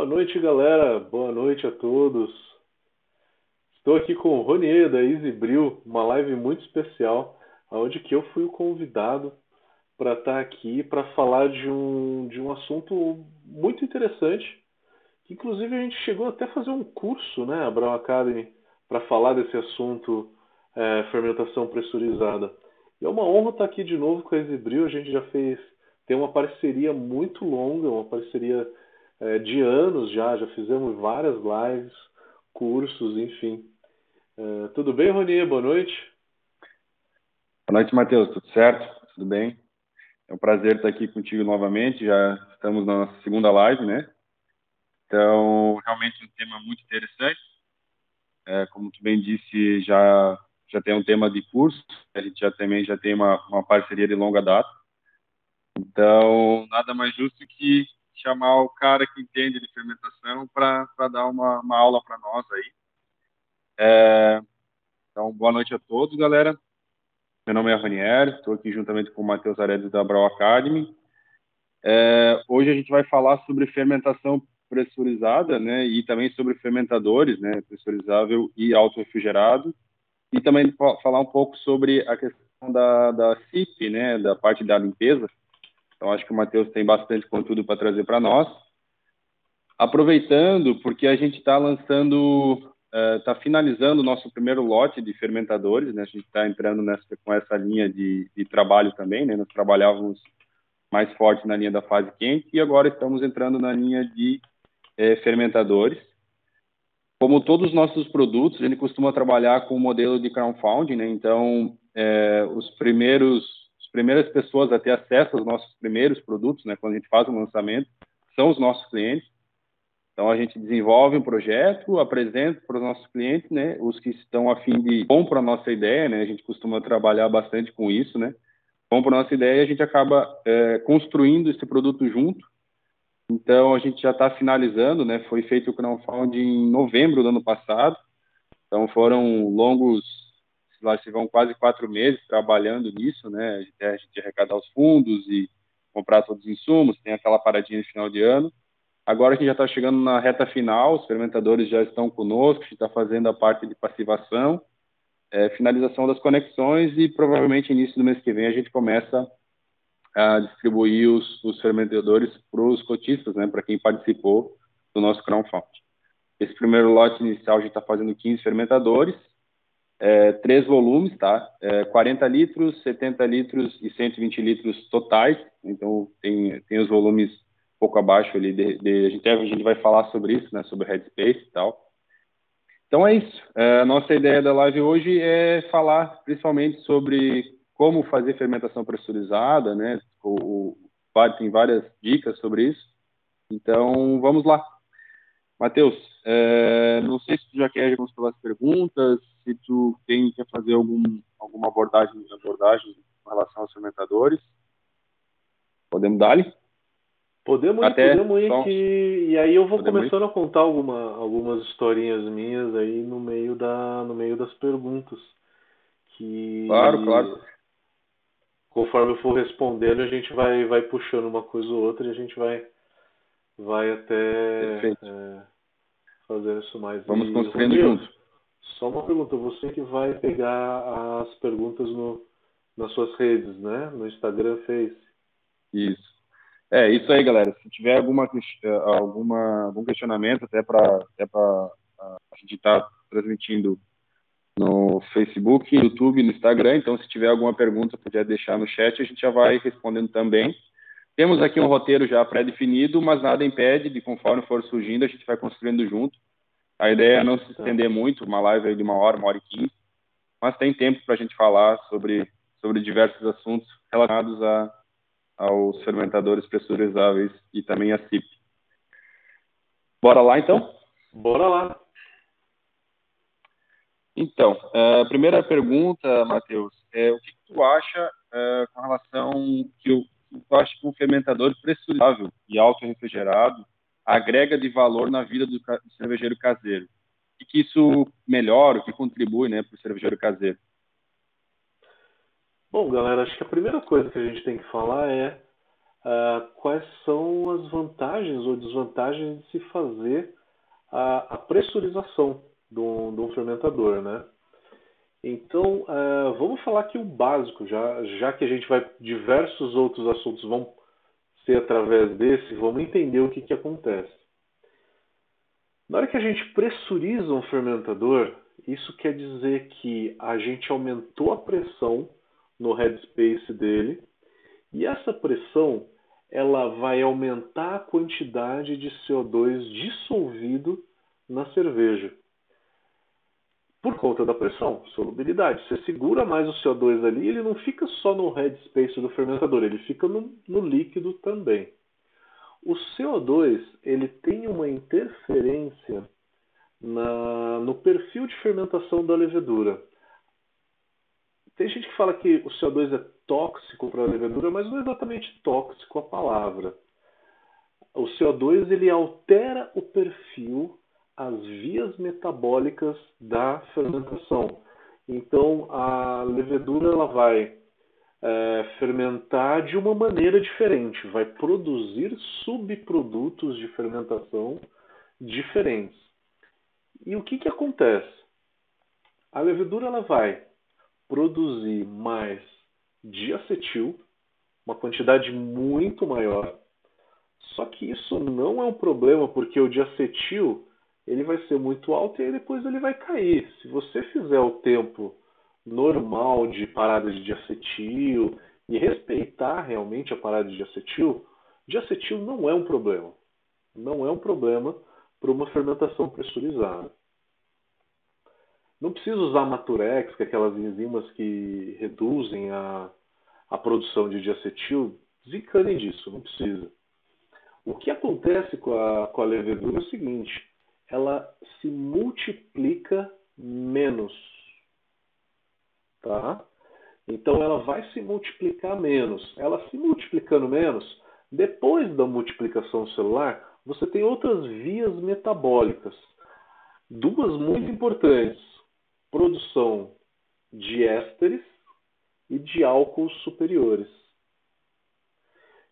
Boa noite, galera. Boa noite a todos. Estou aqui com o Ronier da Easy Brew, uma live muito especial, onde que eu fui o convidado para estar tá aqui para falar de um, de um assunto muito interessante, que inclusive a gente chegou até a fazer um curso, né, a Brown Academy, para falar desse assunto é, fermentação pressurizada. E é uma honra estar tá aqui de novo com a Easy Brew. A gente já fez, tem uma parceria muito longa, uma parceria é, de anos já, já fizemos várias lives, cursos, enfim. É, tudo bem, Roni? Boa noite. Boa noite, Matheus. Tudo certo? Tudo bem? É um prazer estar aqui contigo novamente. Já estamos na nossa segunda live, né? Então, realmente um tema muito interessante. É, como tu bem disse, já já tem um tema de curso. A gente já também já tem uma, uma parceria de longa data. Então, nada mais justo que chamar o cara que entende de fermentação para dar uma, uma aula para nós aí. É, então, boa noite a todos, galera. Meu nome é Ranier, estou aqui juntamente com o Matheus Aredes da Brau Academy. É, hoje a gente vai falar sobre fermentação pressurizada, né, e também sobre fermentadores, né, pressurizável e auto-refrigerado, e também falar um pouco sobre a questão da, da CIP, né, da parte da limpeza, então, acho que o Matheus tem bastante conteúdo para trazer para nós. Aproveitando, porque a gente está lançando, está eh, uh, finalizando o nosso primeiro lote de fermentadores, né? A gente está entrando nessa, com essa linha de, de trabalho também, né? Nós trabalhávamos mais forte na linha da fase quente e agora estamos entrando na linha de eh, fermentadores. Como todos os nossos produtos, gente costuma trabalhar com o modelo de crowdfunding, né? Então, eh, os primeiros primeiras pessoas a ter acesso aos nossos primeiros produtos, né, quando a gente faz um lançamento, são os nossos clientes. Então a gente desenvolve um projeto, apresenta para os nossos clientes, né, os que estão a fim de compram a nossa ideia, né, a gente costuma trabalhar bastante com isso, né, compram a nossa ideia e a gente acaba é, construindo esse produto junto. Então a gente já está finalizando, né, foi feito o crowdfunding em novembro do ano passado. Então foram longos lá se vão quase quatro meses trabalhando nisso, né? A gente, gente arrecadar os fundos e comprar todos os insumos, tem aquela paradinha de final de ano. Agora a gente já está chegando na reta final, os fermentadores já estão conosco, a gente está fazendo a parte de passivação, é, finalização das conexões e provavelmente início do mês que vem a gente começa a distribuir os, os fermentadores para os cotistas, né, para quem participou do nosso crowdfunding. Esse primeiro lote inicial a gente está fazendo 15 fermentadores, é, três volumes, tá? É, 40 litros, 70 litros e 120 litros totais. Então, tem, tem os volumes um pouco abaixo ali. De, de, a, gente, a gente vai falar sobre isso, né? Sobre Headspace e tal. Então, é isso. É, a nossa ideia da live hoje é falar principalmente sobre como fazer fermentação pressurizada, né? O, o, tem várias dicas sobre isso. Então, vamos lá. Matheus, é, não sei se tu já quer responder pelas perguntas, se tu tem que fazer algum, alguma abordagem, abordagem com relação aos fermentadores. Podemos dar-lhe? Podemos ir, podemos ir que... E aí eu vou começando ir? a contar alguma, algumas historinhas minhas aí no meio, da, no meio das perguntas. Que... Claro, claro. Conforme eu for respondendo, a gente vai, vai puxando uma coisa ou outra e a gente vai, vai até é, fazer isso mais. Vamos construindo juntos. Só uma pergunta, você que vai pegar as perguntas no, nas suas redes, né? No Instagram, Face. Isso. É, isso aí, galera. Se tiver alguma, eh, alguma algum questionamento, até para até a gente estar tá transmitindo no Facebook, no YouTube, no Instagram. Então, se tiver alguma pergunta, puder deixar no chat, a gente já vai respondendo também. Temos aqui um roteiro já pré-definido, mas nada impede de, conforme for surgindo, a gente vai construindo junto. A ideia é não se estender muito, uma live de uma hora, uma hora e quinze, mas tem tempo para a gente falar sobre, sobre diversos assuntos relacionados a, aos fermentadores pressurizáveis e também a CIP. Bora lá, então? Bora lá. Então, a primeira pergunta, Matheus, é o que, tu acha é, com relação que o tu acha que um fermentador pressurizável e auto-refrigerado agrega de valor na vida do, do cervejeiro caseiro? E que isso melhora, o que contribui né, para o cervejeiro caseiro? Bom, galera, acho que a primeira coisa que a gente tem que falar é uh, quais são as vantagens ou desvantagens de se fazer a, a pressurização de um, de um, fermentador, né? Então, uh, vamos falar aqui o básico, já, já que a gente vai diversos outros assuntos vão ser através desse, vamos entender o que, que acontece. Na hora que a gente pressuriza um fermentador, isso quer dizer que a gente aumentou a pressão no headspace dele e essa pressão ela vai aumentar a quantidade de CO2 dissolvido na cerveja. Por conta da pressão, solubilidade. Você segura mais o CO2 ali, ele não fica só no headspace do fermentador, ele fica no, no líquido também. O CO2 ele tem uma interferência na, no perfil de fermentação da levedura. Tem gente que fala que o CO2 é tóxico para a levedura, mas não é exatamente tóxico a palavra. O CO2 ele altera o perfil, as vias metabólicas da fermentação. Então a levedura ela vai é, fermentar de uma maneira diferente, vai produzir subprodutos de fermentação diferentes. E o que, que acontece? A levedura ela vai produzir mais diacetil, uma quantidade muito maior. Só que isso não é um problema, porque o diacetil ele vai ser muito alto e aí depois ele vai cair. Se você fizer o tempo normal de parada de diacetil e respeitar realmente a parada de diacetil, diacetil não é um problema. Não é um problema para uma fermentação pressurizada. Não precisa usar Maturex, que é aquelas enzimas que reduzem a, a produção de diacetil. Desencanem disso, não precisa. O que acontece com a, com a levedura é o seguinte: ela se multiplica menos. Tá? Então ela vai se multiplicar menos. Ela se multiplicando menos, depois da multiplicação celular, você tem outras vias metabólicas. Duas muito importantes: produção de ésteres e de álcools superiores.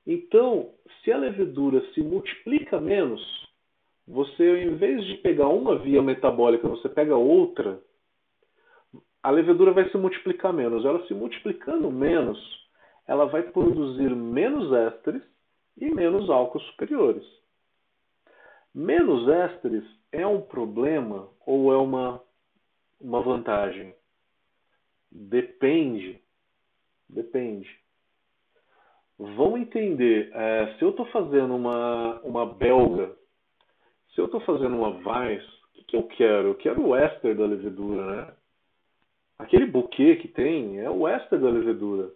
Então, se a levedura se multiplica menos, você, em vez de pegar uma via metabólica, você pega outra, a levedura vai se multiplicar menos. Ela se multiplicando menos, ela vai produzir menos ésteres e menos álcools superiores. Menos ésteres é um problema ou é uma, uma vantagem? Depende. Depende. Vamos entender, é, se eu estou fazendo uma, uma belga, se eu estou fazendo uma Weiss, o que, que, eu quero? Eu quero o éster da levedura, né? Aquele buquê que tem é o éster da levedura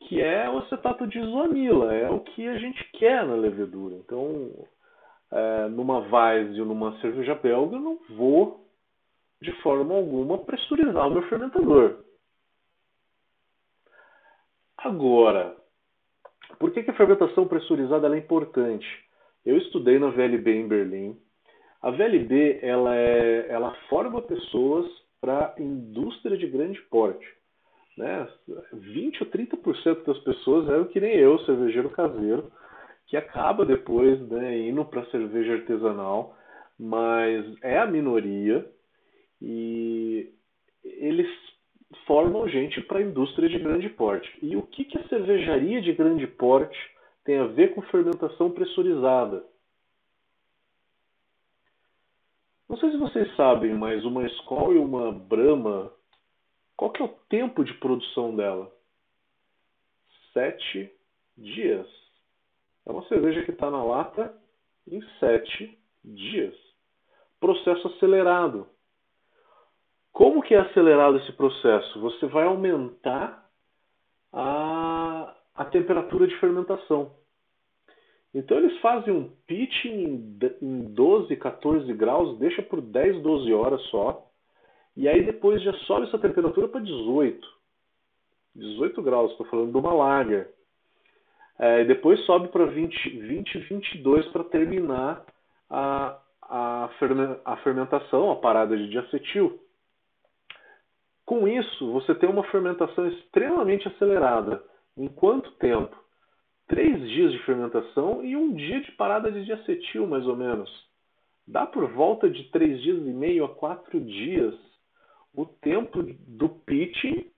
que é o acetato de isoamila, é o que a gente quer na levedura. Então, é, numa Weiss ou numa cerveja belga, eu não vou, de forma alguma, pressurizar o meu fermentador. Agora, por que, que a fermentação pressurizada é importante? Eu estudei na VLB em Berlim. A VLB ela, é, ela forma pessoas para indústria de grande porte. Né? 20 ou 30% das pessoas eram que nem eu, cervejeiro caseiro, que acaba depois né, indo para cerveja artesanal, mas é a minoria e eles formam gente para a indústria de grande porte. E o que, que a cervejaria de grande porte tem a ver com fermentação pressurizada? Não sei se vocês sabem, mas uma Skol e uma Brahma, qual que é o tempo de produção dela? Sete dias. É uma cerveja que está na lata em sete dias. Processo acelerado. Como que é acelerado esse processo? Você vai aumentar a, a temperatura de fermentação. Então eles fazem um pitch em, em 12, 14 graus, deixa por 10, 12 horas só, e aí depois já sobe essa temperatura para 18. 18 graus, estou falando de uma lager. É, depois sobe para 20, 20, 22 para terminar a, a, a fermentação, a parada de diacetil. Com isso, você tem uma fermentação extremamente acelerada. Em quanto tempo? três dias de fermentação e um dia de parada de diacetil, mais ou menos. Dá por volta de três dias e meio a quatro dias o tempo do pitching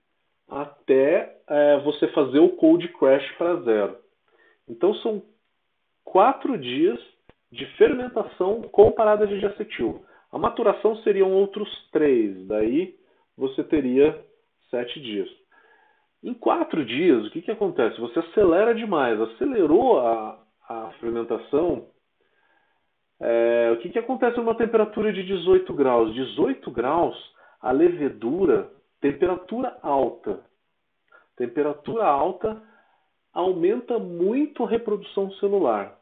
até é, você fazer o cold crash para zero. Então são quatro dias de fermentação com parada de diacetil. A maturação seriam outros três, daí você teria sete dias. Em quatro dias, o que, que acontece? Você acelera demais, acelerou a, a fermentação. É, o que, que acontece numa temperatura de 18 graus? 18 graus, a levedura, temperatura alta. Temperatura alta aumenta muito a reprodução celular.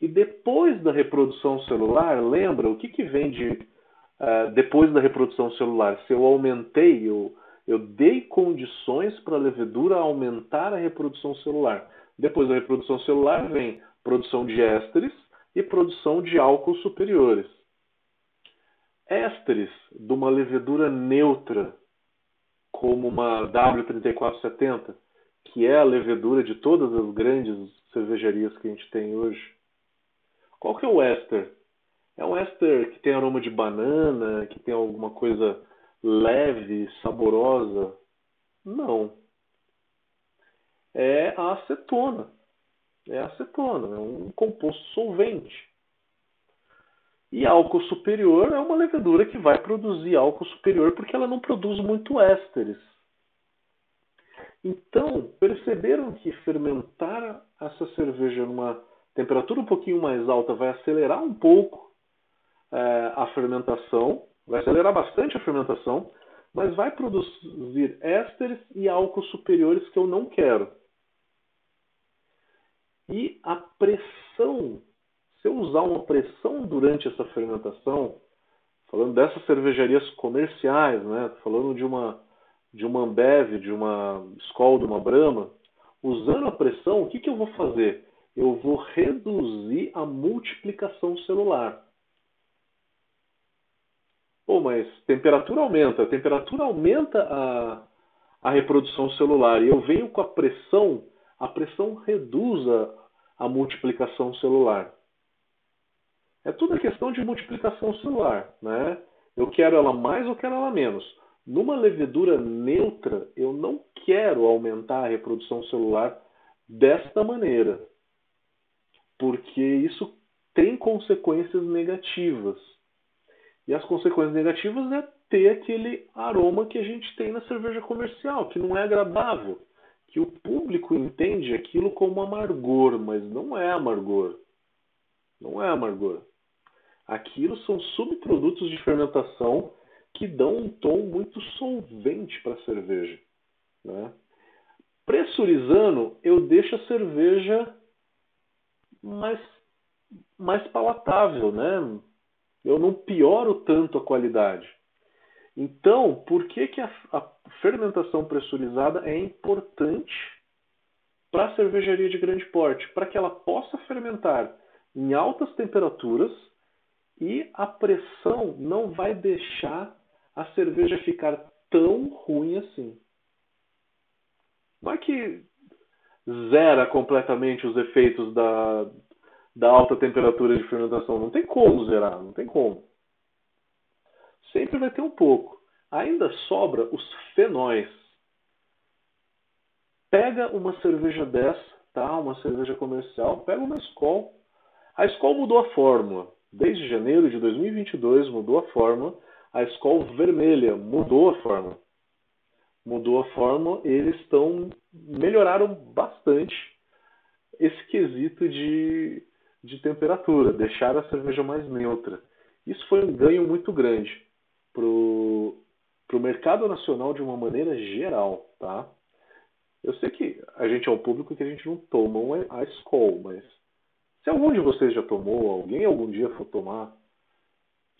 E depois da reprodução celular, lembra o que, que vem de uh, depois da reprodução celular? Se eu aumentei, eu, eu dei condições para a levedura aumentar a reprodução celular. Depois da reprodução celular vem produção de ésteres e produção de álcool superiores. Ésteres de uma levedura neutra, como uma W3470, que é a levedura de todas as grandes cervejarias que a gente tem hoje. Qual que é o éster? É um éster que tem aroma de banana, que tem alguma coisa leve, saborosa? Não. É a acetona. É a acetona, é um composto solvente. E álcool superior é uma levedura que vai produzir álcool superior porque ela não produz muito ésteres. Então, perceberam que fermentar essa cerveja numa temperatura um pouquinho mais alta vai acelerar um pouco é, a fermentação, vai acelerar bastante a fermentação, mas vai produzir ésteres e álcools superiores que eu não quero. E a pressão, se eu usar uma pressão durante essa fermentação, falando dessas cervejarias comerciais, né, falando de uma de uma Ambev, de uma Skol, de uma Brahma, usando a pressão, o que, que eu vou fazer? Eu vou reduzir a multiplicação celular. Pô, mas temperatura aumenta, temperatura aumenta a, a reprodução celular e eu venho com a pressão, a pressão reduz a, a multiplicação celular. É tudo questão de multiplicação celular, né? Eu quero ela mais ou quero ela menos. Numa levedura neutra, eu não quero aumentar a reprodução celular desta maneira, porque isso tem consequências negativas. E as consequências negativas é ter aquele aroma que a gente tem na cerveja comercial, que não é agradável, que o público entende aquilo como amargor, mas não é amargor. Não é amargor. Aquilo são subprodutos de fermentação que dão um tom muito solvente para a cerveja. Né? Pressurizando, eu deixo a cerveja mais, mais palatável, né? Eu não pioro tanto a qualidade. Então, por que, que a, a fermentação pressurizada é importante para a cervejaria de grande porte? Para que ela possa fermentar em altas temperaturas e a pressão não vai deixar a cerveja ficar tão ruim assim. Não é que zera completamente os efeitos da, da alta temperatura de fermentação. Não tem como zerar, não tem como. Sempre vai ter um pouco. Ainda sobra os fenóis. Pega uma cerveja dessa, tá? uma cerveja comercial, pega uma Skol. A Skol mudou a fórmula. Desde janeiro de 2022 mudou a fórmula a Skol vermelha mudou a forma. Mudou a forma, eles estão melhoraram bastante esse quesito de, de temperatura, deixaram a cerveja mais neutra. Isso foi um ganho muito grande para o mercado nacional de uma maneira geral, tá? Eu sei que a gente é um público que a gente não toma a Skol, mas se algum de vocês já tomou, alguém algum dia for tomar,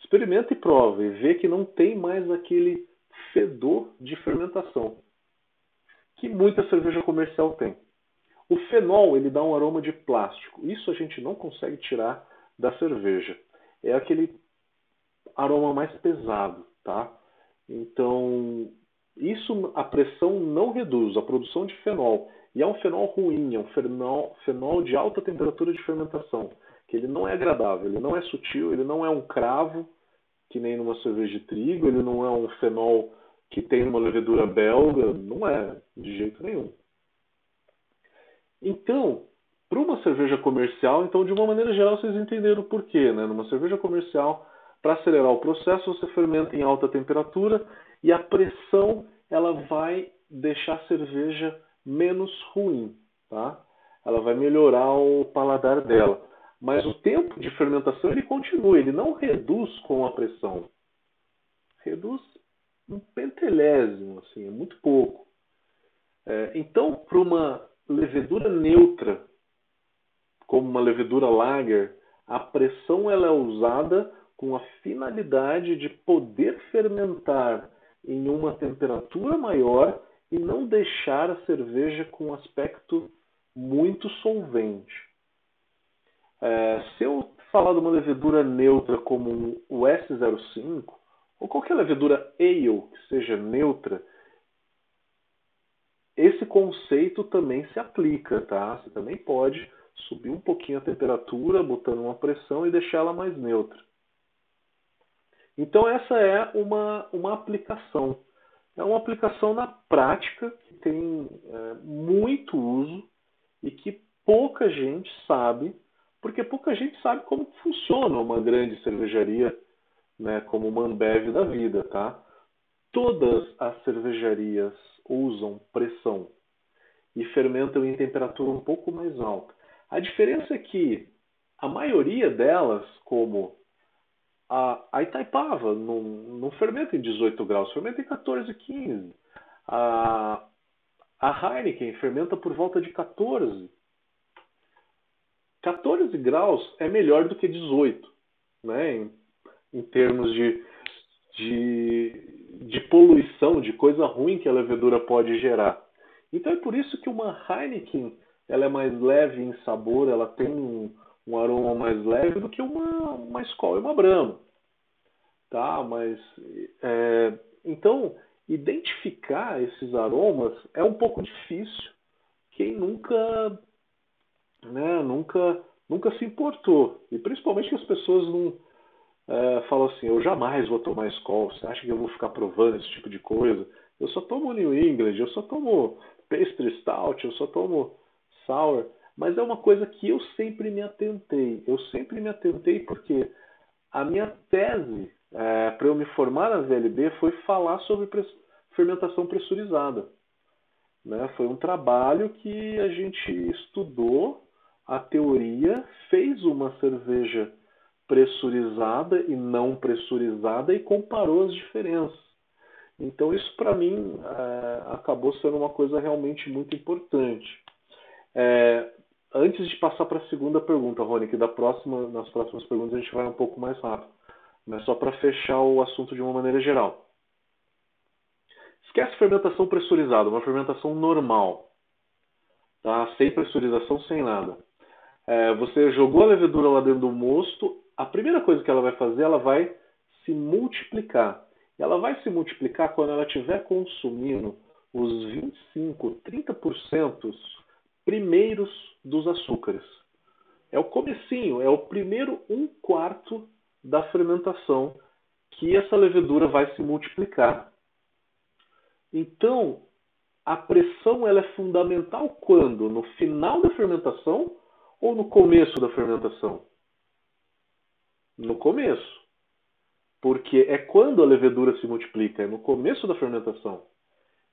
Experimenta e prova e vê que não tem mais aquele fedor de fermentação que muita cerveja comercial tem. O fenol ele dá um aroma de plástico. Isso a gente não consegue tirar da cerveja. É aquele aroma mais pesado, tá? Então, isso a pressão não reduz, a produção de fenol E é um fenol ruim, é um fenol, fenol de alta temperatura de fermentação, que ele não é agradável, ele não é sutil, ele não é um cravo, que nem numa cerveja de trigo, ele não é um fenol que tem uma levedura belga, não é, de jeito nenhum. Então, para uma cerveja comercial, então de uma maneira geral vocês entenderam o porquê, né? Numa cerveja comercial, para acelerar o processo, você fermenta em alta temperatura e a pressão ela vai deixar a cerveja menos ruim, tá? Ela vai melhorar o paladar dela. Mas o tempo de fermentação ele continua, ele não reduz com a pressão. Reduz um pentelésimo, assim, é muito pouco. É, então, para uma levedura neutra, como uma levedura lager, a pressão ela é usada com a finalidade de poder fermentar em uma temperatura maior e não deixar a cerveja com um aspecto muito solvente. É, se eu falar de uma levedura neutra como o S05, ou qualquer levedura ale que seja neutra, esse conceito também se aplica, tá? Você também pode subir um pouquinho a temperatura, botando uma pressão e deixar ela mais neutra. Então essa é uma, uma aplicação. É uma aplicação na prática que tem é, muito uso e que pouca gente sabe, porque pouca gente sabe como funciona uma grande cervejaria, né, como uma Ambev da vida, tá? Todas as cervejarias usam pressão e fermentam em temperatura um pouco mais alta. A diferença é que a maioria delas, como a, a Itaipava não, não fermenta em 18 graus, fermenta em 14, 15. A, a Heineken fermenta por volta de 14. 14 graus é melhor do que 18, né? em, em termos de, de, de poluição, de coisa ruim que a levedura pode gerar. Então é por isso que uma Heineken ela é mais leve em sabor, ela tem um, um aroma mais leve do que uma, uma Skol e uma Brahma. Tá? Mas, é, então, identificar esses aromas é um pouco difícil. Quem nunca, né, nunca, nunca se importou. E principalmente que as pessoas não falam assim, eu jamais vou tomar Skol, você acha que eu vou ficar provando esse tipo de coisa? Eu só tomo New England, eu só tomo Pastry Stout, eu só tomo Sour. Mas é uma coisa que eu sempre me atentei. Eu sempre me atentei porque a minha tese é, para eu me formar na VLB foi falar sobre fermentação pressurizada. Né? Foi um trabalho que a gente estudou a teoria, fez uma cerveja pressurizada e não pressurizada e comparou as diferenças. Então isso para mim é, acabou sendo uma coisa realmente muito importante. É, antes de passar para a segunda pergunta, Rony, que da próxima, nas próximas perguntas a gente vai um pouco mais rápido, mas só para fechar o assunto de uma maneira geral. Esquece fermentação pressurizada, uma fermentação normal, tá? sem pressurização, sem nada. É, você jogou a levedura lá dentro do mosto, a primeira coisa que ela vai fazer, ela vai se multiplicar. Ela vai se multiplicar quando ela estiver consumindo os 25, 30% primeiros dos açúcares. É o comecinho, é o primeiro um quarto da fermentação que essa levedura vai se multiplicar. Então, a pressão ela é fundamental quando? No final da fermentação ou no começo da fermentação? No começo. Porque é quando a levedura se multiplica, é no começo da fermentação.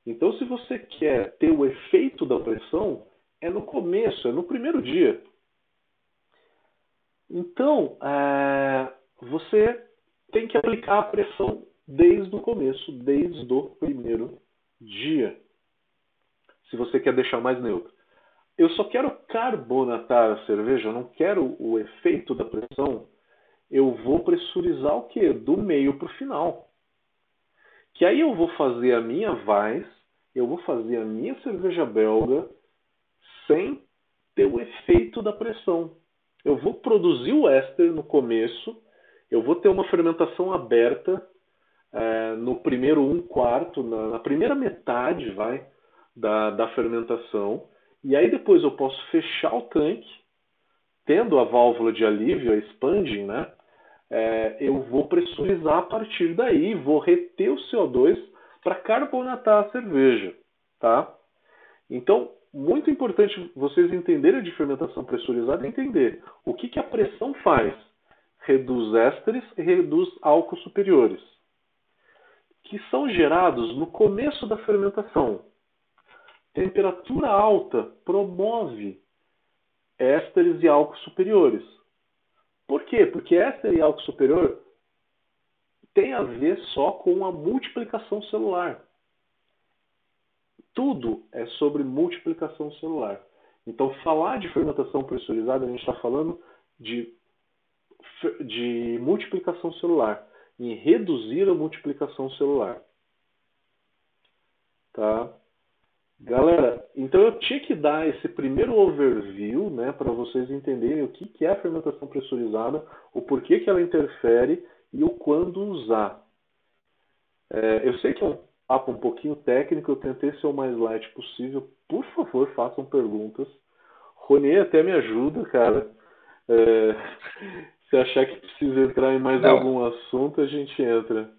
Então, se você quer ter o efeito da pressão, é no começo, é no primeiro dia. Então, é, você tem que aplicar a pressão desde o começo, desde o primeiro dia. Se você quer deixar mais neutro. Eu só quero carbonatar a cerveja, eu não quero o efeito da pressão. Eu vou pressurizar o quê? Do meio para o final. Que aí eu vou fazer a minha Weiss, eu vou fazer a minha cerveja belga sem ter o efeito da pressão. Eu vou produzir o éster no começo, eu vou ter uma fermentação aberta é, no primeiro um quarto, na, na, primeira metade, vai, da, da fermentação, E aí depois eu posso fechar o tanque, tendo a válvula de alívio, a expanding, né? É, eu vou pressurizar a partir daí, vou reter o CO2 para carbonatar a cerveja, tá? Então, muito importante vocês entenderem de fermentação pressurizada e entender o que, que a pressão faz. Reduz ésteres e reduz álcools superiores, que são gerados no começo da fermentação. Temperatura alta promove ésteres e álcools superiores. Por quê? Porque éster e álcool superior tem a ver só com a multiplicação celular tudo é sobre multiplicação celular. Então, falar de fermentação pressurizada, a gente está falando de, de multiplicação celular, em reduzir a multiplicação celular. Tá? Galera, então eu tinha que dar esse primeiro overview né, para vocês entenderem o que, que é a fermentação pressurizada, o porquê que ela interfere e o quando usar. É, eu sei que é um papo um pouquinho técnico, eu tentei ser o mais light possível. Por favor, façam perguntas. Rony até me ajuda, cara. É, se achar que precisa entrar em mais Não. algum assunto, a gente entra.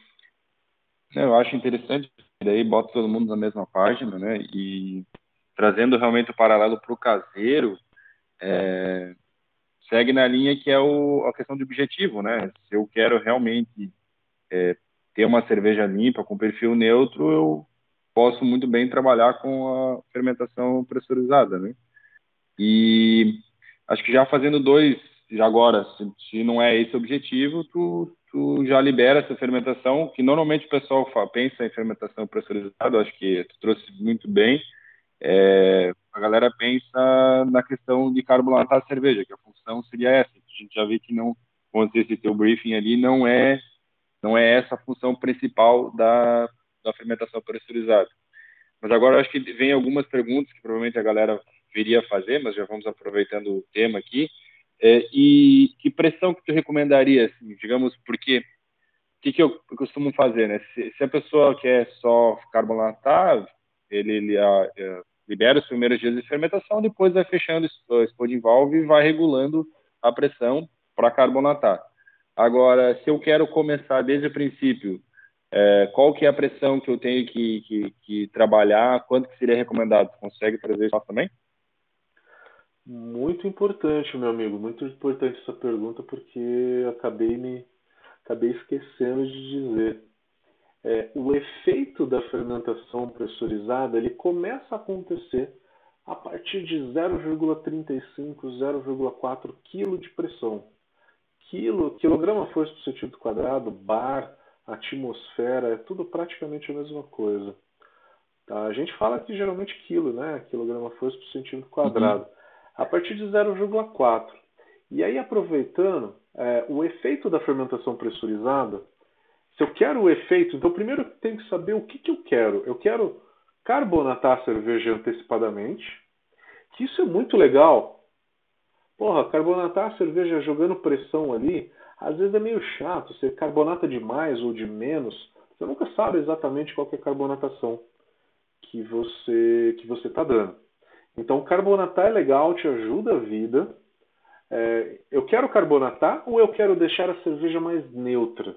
Eu acho interessante, daí bota todo mundo na mesma página, né? E trazendo realmente o paralelo para o caseiro, é, segue na linha que é o, a questão de objetivo, né? Se eu quero realmente é, ter uma cerveja limpa, com perfil neutro, eu posso muito bem trabalhar com a fermentação pressurizada, né? E acho que já fazendo dois, já agora, se, se não é esse o objetivo, tu, tu já libera essa fermentação, que normalmente o pessoal fala, pensa em fermentação pressurizada, acho que tu trouxe muito bem, é, a galera pensa na questão de carbonatar a cerveja, que a função seria essa. A gente já vê que não, quando você teu briefing ali, não é não é essa a função principal da, da fermentação pressurizada. Mas agora acho que vem algumas perguntas que provavelmente a galera viria fazer, mas já vamos aproveitando o tema aqui. É, e que pressão que tu recomendaria, assim, digamos, porque o que, que eu costumo fazer, né? Se, se, a pessoa quer só carbonatar, ele, ele a, a, é, libera os primeiros dias de fermentação, depois vai fechando o exploding valve e vai regulando a pressão para carbonatar. Agora, se eu quero começar desde o princípio, é, qual que é a pressão que eu tenho que, que, que trabalhar? Quanto que seria recomendado? Consegue trazer isso também? Muito importante, meu amigo, muito importante essa pergunta porque acabei me acabei esquecendo de dizer. É, o efeito da fermentação pressurizada ele começa a acontecer a partir de 0,35, 0,4 kg de pressão quilo, quilograma força por centímetro quadrado, bar, atmosfera, é tudo praticamente a mesma coisa. Tá? A gente fala que geralmente quilo, né? Quilograma força por centímetro quadrado. Uhum. A partir de 0,4. E aí, aproveitando, é, o efeito da fermentação pressurizada, se eu quero o efeito, então primeiro eu tenho que saber o que, que eu quero. Eu quero carbonatar a cerveja antecipadamente, que isso é muito legal, Porra, carbonatar a cerveja jogando pressão ali, às vezes é meio chato. Você carbonata de mais ou de menos, você nunca sabe exatamente qual é a carbonatação que você que você está dando. Então, carbonatar é legal, te ajuda a vida. É, eu quero carbonatar ou eu quero deixar a cerveja mais neutra?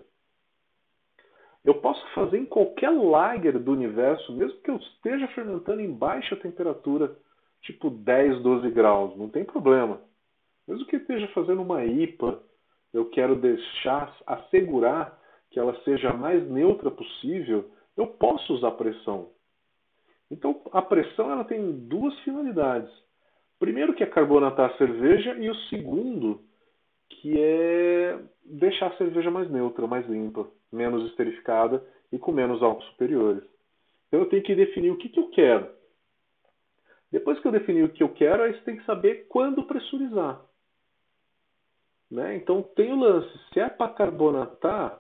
Eu posso fazer em qualquer lager do universo, mesmo que eu esteja fermentando em baixa temperatura, tipo 10, 12 graus, não tem problema. Mesmo que esteja fazendo uma IPA, eu quero deixar, assegurar que ela seja a mais neutra possível, eu posso usar pressão. Então, a pressão ela tem duas finalidades. Primeiro, que é carbonatar a cerveja, e o segundo, que é deixar a cerveja mais neutra, mais limpa, menos esterificada e com menos álcool superiores. Então, eu tenho que definir o que, que eu quero. Depois que eu definir o que eu quero, aí você tem que saber quando pressurizar. Né? Então tem o lance, se é para carbonatar,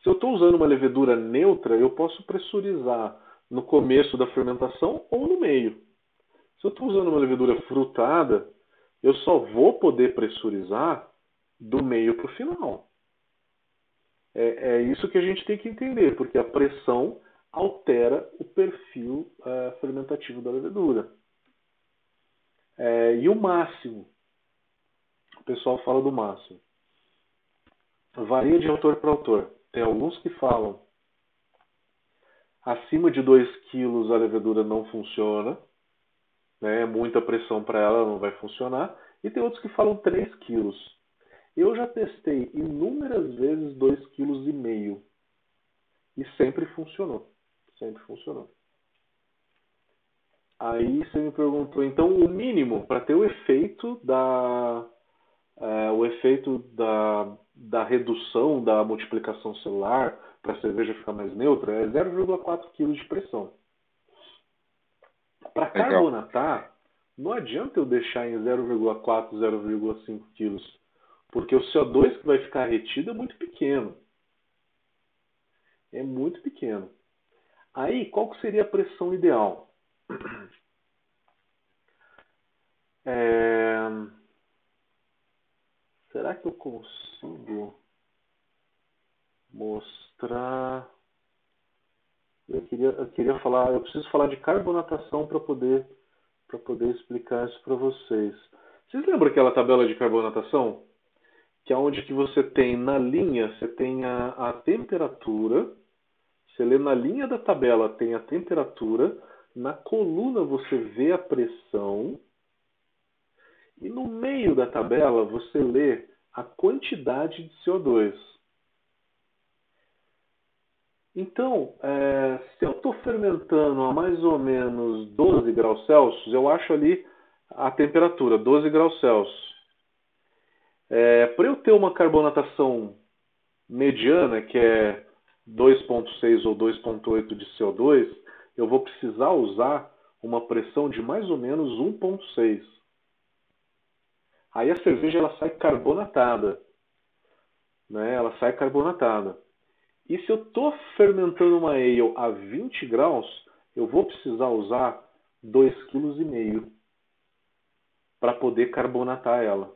se eu estou usando uma levedura neutra, eu posso pressurizar no começo da fermentação ou no meio. Se eu estou usando uma levedura frutada, eu só vou poder pressurizar do meio para o final. É, é, isso que a gente tem que entender, porque a pressão altera o perfil uh, fermentativo da levedura. É, e o máximo? O pessoal fala do máximo. Varia de autor para autor. Tem alguns que falam acima de 2 kg a levedura não funciona, né? muita pressão para ela não vai funcionar. E tem outros que falam 3 kg. Eu já testei inúmeras vezes 2,5 kg e sempre funcionou. Sempre funcionou. Aí você me perguntou, então o mínimo para ter o efeito da é, o efeito da, da redução da multiplicação celular para a cerveja ficar mais neutra é 0,4 kg de pressão. Para carbonatar, não adianta eu deixar em 0,4, 0,5 kg, porque o CO2 que vai ficar retido é muito pequeno. É muito pequeno. Aí, qual que seria a pressão ideal? É... Será que eu consigo mostrar? Eu queria, eu queria falar, eu preciso falar de carbonatação para poder para poder explicar isso para vocês. Vocês lembram aquela tabela de carbonatação? Que é onde que você tem na linha, você tem a, a temperatura, você lê na linha da tabela tem a temperatura, na coluna você vê a pressão e no meio da tabela você lê a quantidade de CO2. Então, é, se eu estou fermentando a mais ou menos 12 graus Celsius, eu acho ali a temperatura, 12 graus Celsius. É, Para eu ter uma carbonatação mediana, que é 2,6 ou 2,8 de CO2, eu vou precisar usar uma pressão de mais ou menos 1,6. Aí a cerveja ela sai carbonatada. Né? Ela sai carbonatada. E se eu estou fermentando uma ale a 20 graus, eu vou precisar usar 2,5 kg para poder carbonatar ela.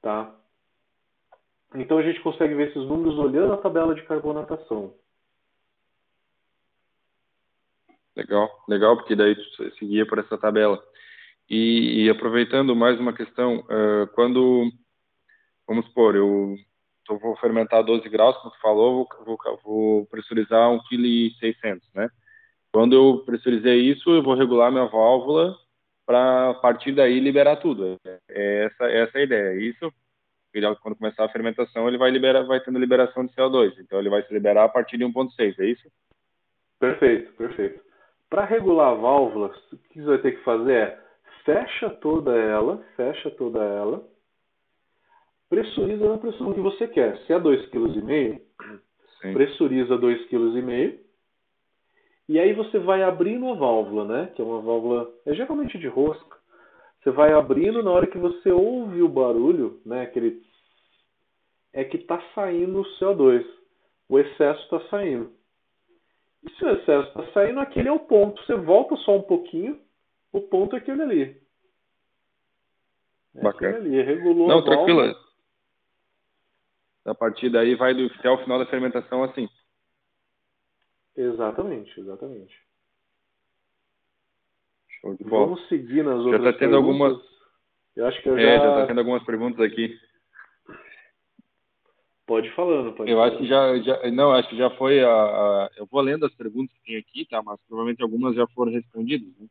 Tá? Então a gente consegue ver esses números olhando a tabela de carbonatação. Legal, legal, porque daí tu seguia por essa tabela. E, e aproveitando mais uma questão, uh, quando, vamos supor, eu tô, vou fermentar 12 graus, como tu falou, vou, vou, vou pressurizar 1,6 kg, né? Quando eu pressurizei isso, eu vou regular minha válvula para a partir daí liberar tudo. É essa, é essa a ideia. É isso, ele, quando começar a fermentação, ele vai liberar, vai tendo liberação de CO2. Então ele vai se liberar a partir de 1,6, é isso? Perfeito, perfeito. Para regular a válvula, o que você vai ter que fazer é fecha toda ela, fecha toda ela, pressuriza na pressão que você quer. Se é 2,5 kg, pressuriza 2,5 kg, e aí você vai abrindo a válvula, né? Que é uma válvula, é geralmente de rosca. Você vai abrindo na hora que você ouve o barulho, né? Aquele é que está saindo o CO2. O excesso está saindo. E se o excesso está saindo, aquele é o ponto. Você volta só um pouquinho, o ponto é aquele ali. É Bacana. Ali, regulou Não, tranquilo. A partir daí vai do, até o final da fermentação assim. Exatamente, exatamente. Show de bola. Vamos seguir nas outras Já está tendo perguntas. algumas. Eu acho que eu é, já... já está tendo algumas perguntas aqui. Pode ir falando, pode Eu falar. acho que já, já, não, acho que já foi a, a, eu vou lendo as perguntas que tem aqui, tá? Mas provavelmente algumas já foram respondidas, né?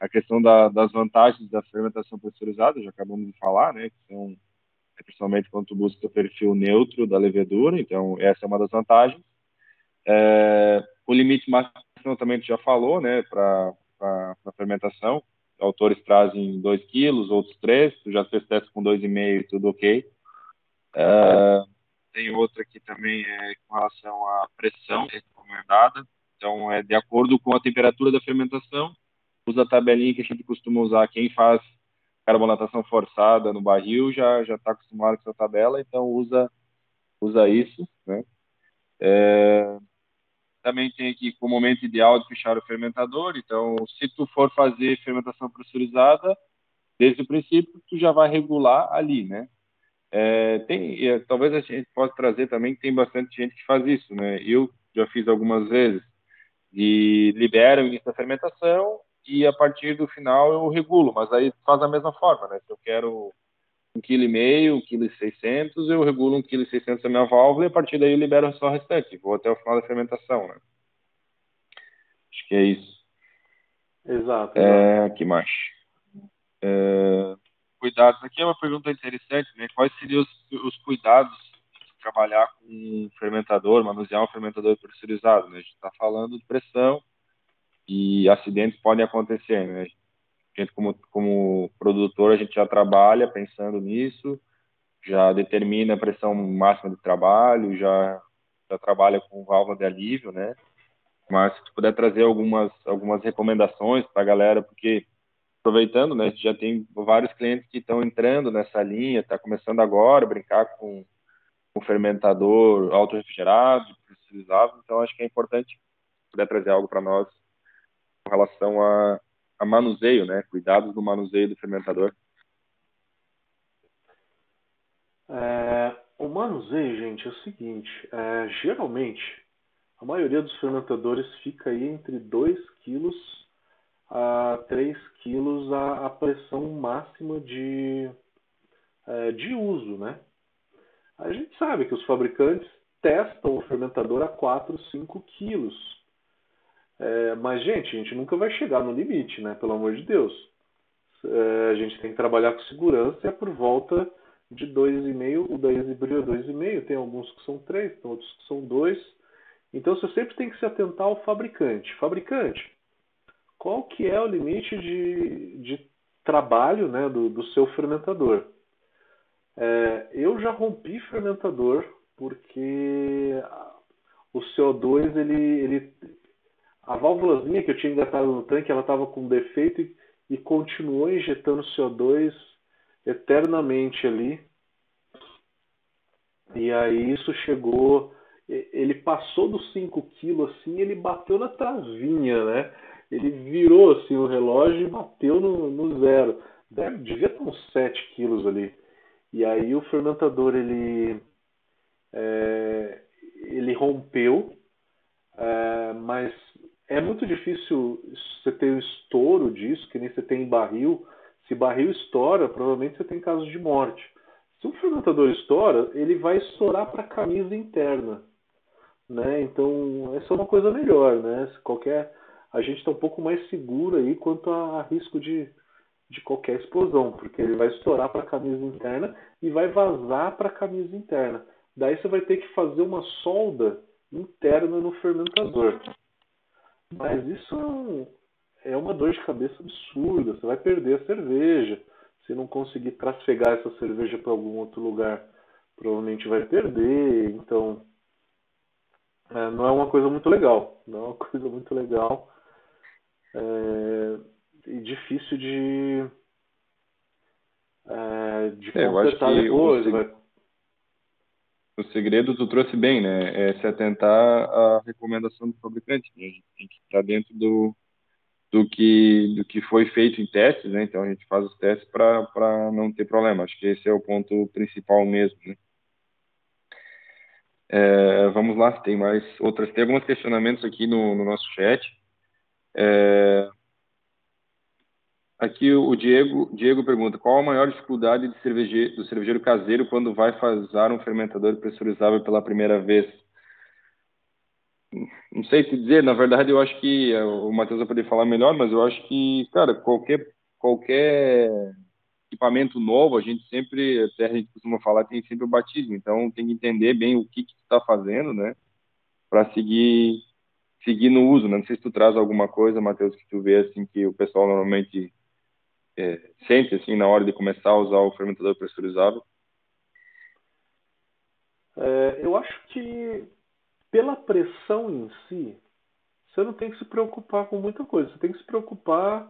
A questão da, das vantagens da fermentação pressurizada, já acabamos de falar, né? Que são principalmente quando tu busca perfil neutro da levedura, então essa é uma das vantagens. É, o limite máximo também tu já falou, né? Para a fermentação, autores trazem 2 quilos, outros 3, tu já fez teste com 2,5 tudo ok. É, tem outra que também é com relação à pressão recomendada. Então, é de acordo com a temperatura da fermentação. Usa a tabelinha que a gente costuma usar. Quem faz carbonatação forçada no barril já já está acostumado com essa tabela, então usa usa isso, né? É, também tem aqui o momento ideal de fechar o fermentador. Então, se tu for fazer fermentação pressurizada, desde o princípio tu já vai regular ali, né? É, tem, é, talvez a gente possa trazer também que tem bastante gente que faz isso, né? Eu já fiz algumas vezes e libera o início da fermentação e a partir do final eu regulo, mas aí faz da mesma forma, né? Se eu quero um quilo e meio, um quilo e seiscentos, eu regulo um quilo e seiscentos da minha válvula e a partir daí eu libero só o restante, vou até o final da fermentação, né? Acho que é isso. Exato. É, que mais? É, cuidados. Aqui é uma pergunta interessante, né? Quais seriam os, os cuidados de trabalhar com um fermentador, manusear um fermentador pressurizado? Né? A gente está falando de pressão e acidentes podem acontecer, né? A gente, como, como produtor, a gente já trabalha pensando nisso, já determina a pressão máxima de trabalho, já, já trabalha com válvula de alívio, né? Mas se tu puder trazer algumas, algumas recomendações para a galera, porque aproveitando, né, já tem vários clientes que estão entrando nessa linha, está começando agora a brincar com o fermentador auto-refrigerado, pressurizável, então acho que é importante puder trazer algo para nós com relação a, a manuseio, né, cuidados do manuseio do fermentador. É, o manuseio, gente, é o seguinte, é, geralmente a maioria dos fermentadores fica aí entre 2 quilos a 3 quilos a, a pressão máxima de, é, de uso, né? A gente sabe que os fabricantes testam o fermentador a 4, 5 quilos. É, mas, gente, a gente nunca vai chegar no limite, né? Pelo amor de Deus. É, a gente tem que trabalhar com segurança é por volta de 2,5. O da Exibrio é 2,5. Tem alguns que são 3, tem outros que são 2. Então, você sempre tem que se atentar ao fabricante. Fabricante, qual que é o limite de, de trabalho né, do, do seu fermentador. É, eu já rompi fermentador porque o CO2 ele, ele a válvulazinha que eu tinha engatado no tanque ela estava com defeito e, e continuou injetando CO2 eternamente ali e aí isso chegou ele passou dos 5 kg assim ele bateu na travinha né ele virou assim o relógio e bateu no, no zero. Deve, devia ter uns 7 quilos ali. E aí o fermentador ele, é, ele rompeu, é, mas é muito difícil você ter um estouro disso, que nem você tem em barril. Se barril estoura, provavelmente você tem casos de morte. Se um fermentador estoura, ele vai estourar para a camisa interna. Né? Então, essa é uma coisa melhor. Né? Qualquer a gente está um pouco mais seguro aí quanto a, a risco de, de qualquer explosão, porque ele vai estourar para a camisa interna e vai vazar para a camisa interna. Daí você vai ter que fazer uma solda interna no fermentador. Mas isso é uma dor de cabeça absurda. Você vai perder a cerveja. Se não conseguir trasfegar essa cerveja para algum outro lugar, provavelmente vai perder. Então, é, não é uma coisa muito legal. Não é uma coisa muito legal é, e difícil de, é, de é, consertar depois. O, vai... o segredo tu trouxe bem, né? É se atentar à recomendação do fabricante. Né? A gente tem que estar dentro do, do que do que foi feito em testes, né? Então a gente faz os testes para não ter problema. Acho que esse é o ponto principal mesmo, né? É, vamos lá, tem mais outras, tem alguns questionamentos aqui no, no nosso chat. É... Aqui o Diego, Diego pergunta: qual a maior dificuldade do cervejeiro, do cervejeiro caseiro quando vai fazer um fermentador pressurizável pela primeira vez? Não sei te dizer, na verdade eu acho que é, o Matheus vai poder falar melhor, mas eu acho que, cara, qualquer, qualquer equipamento novo, a gente sempre, até a gente costuma falar, tem sempre o batismo, então tem que entender bem o que que está fazendo, né, para seguir seguir no uso, né? Não sei se tu traz alguma coisa, Matheus, que tu vê assim que o pessoal normalmente é, sente assim na hora de começar a usar o fermentador pressurizável. É, eu acho que pela pressão em si, você não tem que se preocupar com muita coisa. Você tem que se preocupar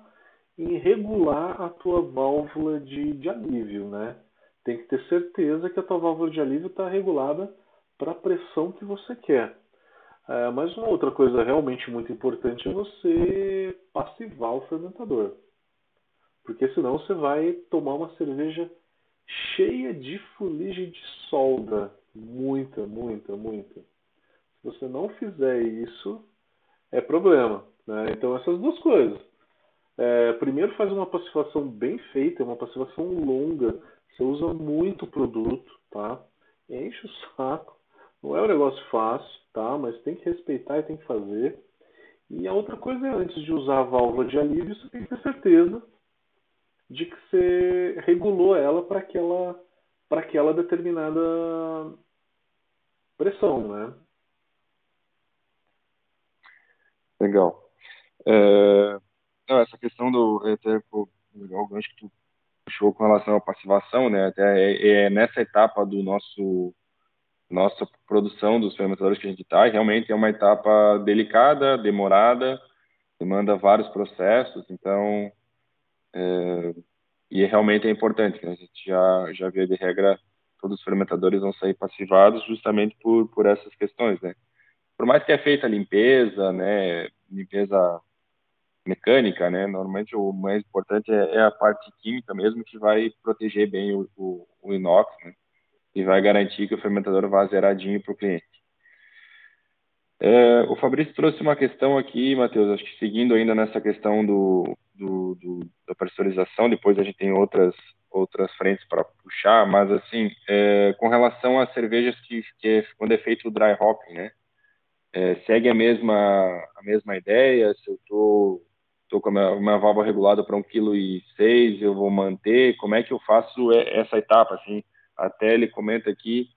em regular a tua válvula de, de alívio, né? Tem que ter certeza que a tua válvula de alívio está regulada para a pressão que você quer. É, mas uma outra coisa realmente muito importante é você passivar o fermentador. Porque senão você vai tomar uma cerveja cheia de fuligem de solda. Muita, muita, muita. Se você não fizer isso, é problema. Né? Então essas duas coisas. É, primeiro faz uma passivação bem feita, uma passivação longa. Você usa muito produto, tá? Enche o saco. Não é um negócio fácil, tá? Mas tem que respeitar e tem que fazer. E a outra coisa é, antes de usar a válvula de alívio, você tem que ter certeza de que você regulou ela para aquela, para aquela determinada pressão, né? Legal. É, essa questão do até legal o gancho que tu puxou com relação à passivação, né? Até é, é nessa etapa do nosso nossa produção dos fermentadores que a gente está, realmente é uma etapa delicada, demorada, demanda vários processos, então é, e realmente é importante, né? a gente já já vê de regra todos os fermentadores vão sair passivados justamente por por essas questões, né? Por mais que é feita a limpeza, né, limpeza mecânica, né, normalmente o mais importante é, é a parte química mesmo que vai proteger bem o, o, o inox, né? e vai garantir que o fermentador vá zeradinho para o cliente. É, o Fabrício trouxe uma questão aqui, Matheus, acho que seguindo ainda nessa questão do, do, do da pressurização, depois a gente tem outras outras frentes para puxar, mas assim, é, com relação às cervejas que, que quando é feito o dry hopping, né, é, segue a mesma a mesma ideia, se eu tô, tô com a minha, minha válvula regulada para um quilo e seis, eu vou manter, como é que eu faço essa etapa, assim, até ele comenta aqui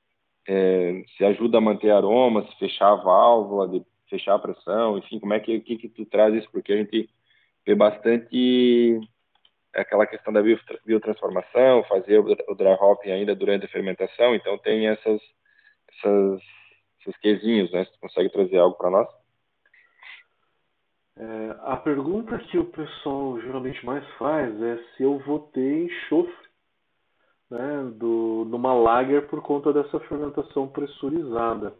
é, se ajuda a manter aroma, se fechar a válvula, de fechar a pressão, enfim, como é que, que, que tu traz isso? Porque a gente vê bastante aquela questão da biotransformação, fazer o dry hop ainda durante a fermentação, então tem essas, essas esses quesinhos, né? Você consegue trazer algo para nós? É, a pergunta que o pessoal geralmente mais faz é se eu vou ter enxofre né, do, numa lager por conta dessa fermentação pressurizada.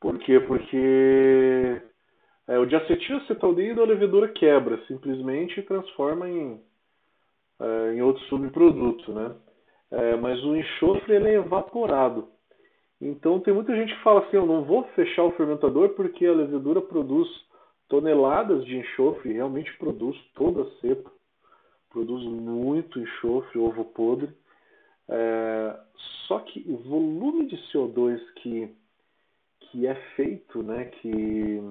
Por quê? Porque é, o diacetilcetaldeído a levedura quebra simplesmente transforma em, é, em outro subproduto. Né? É, mas o enxofre ele é evaporado. Então tem muita gente que fala assim, eu não vou fechar o fermentador porque a levedura produz toneladas de enxofre, realmente produz toda a cepa, produz muito enxofre, ovo podre. É, só que o volume de CO2 que, que é feito, né, que,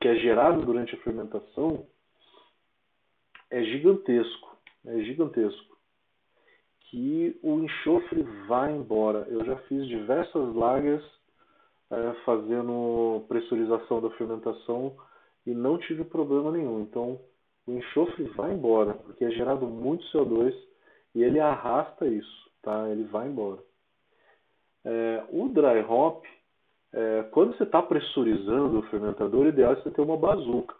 que é gerado durante a fermentação, é gigantesco. É gigantesco. Que o enxofre vai embora. Eu já fiz diversas lagas é, fazendo pressurização da fermentação e não tive problema nenhum. Então, o enxofre vai embora, porque é gerado muito CO2 e ele arrasta isso tá? Ele vai embora. É, o dry hop, é, quando você está pressurizando o fermentador, o ideal é você ter uma bazuca.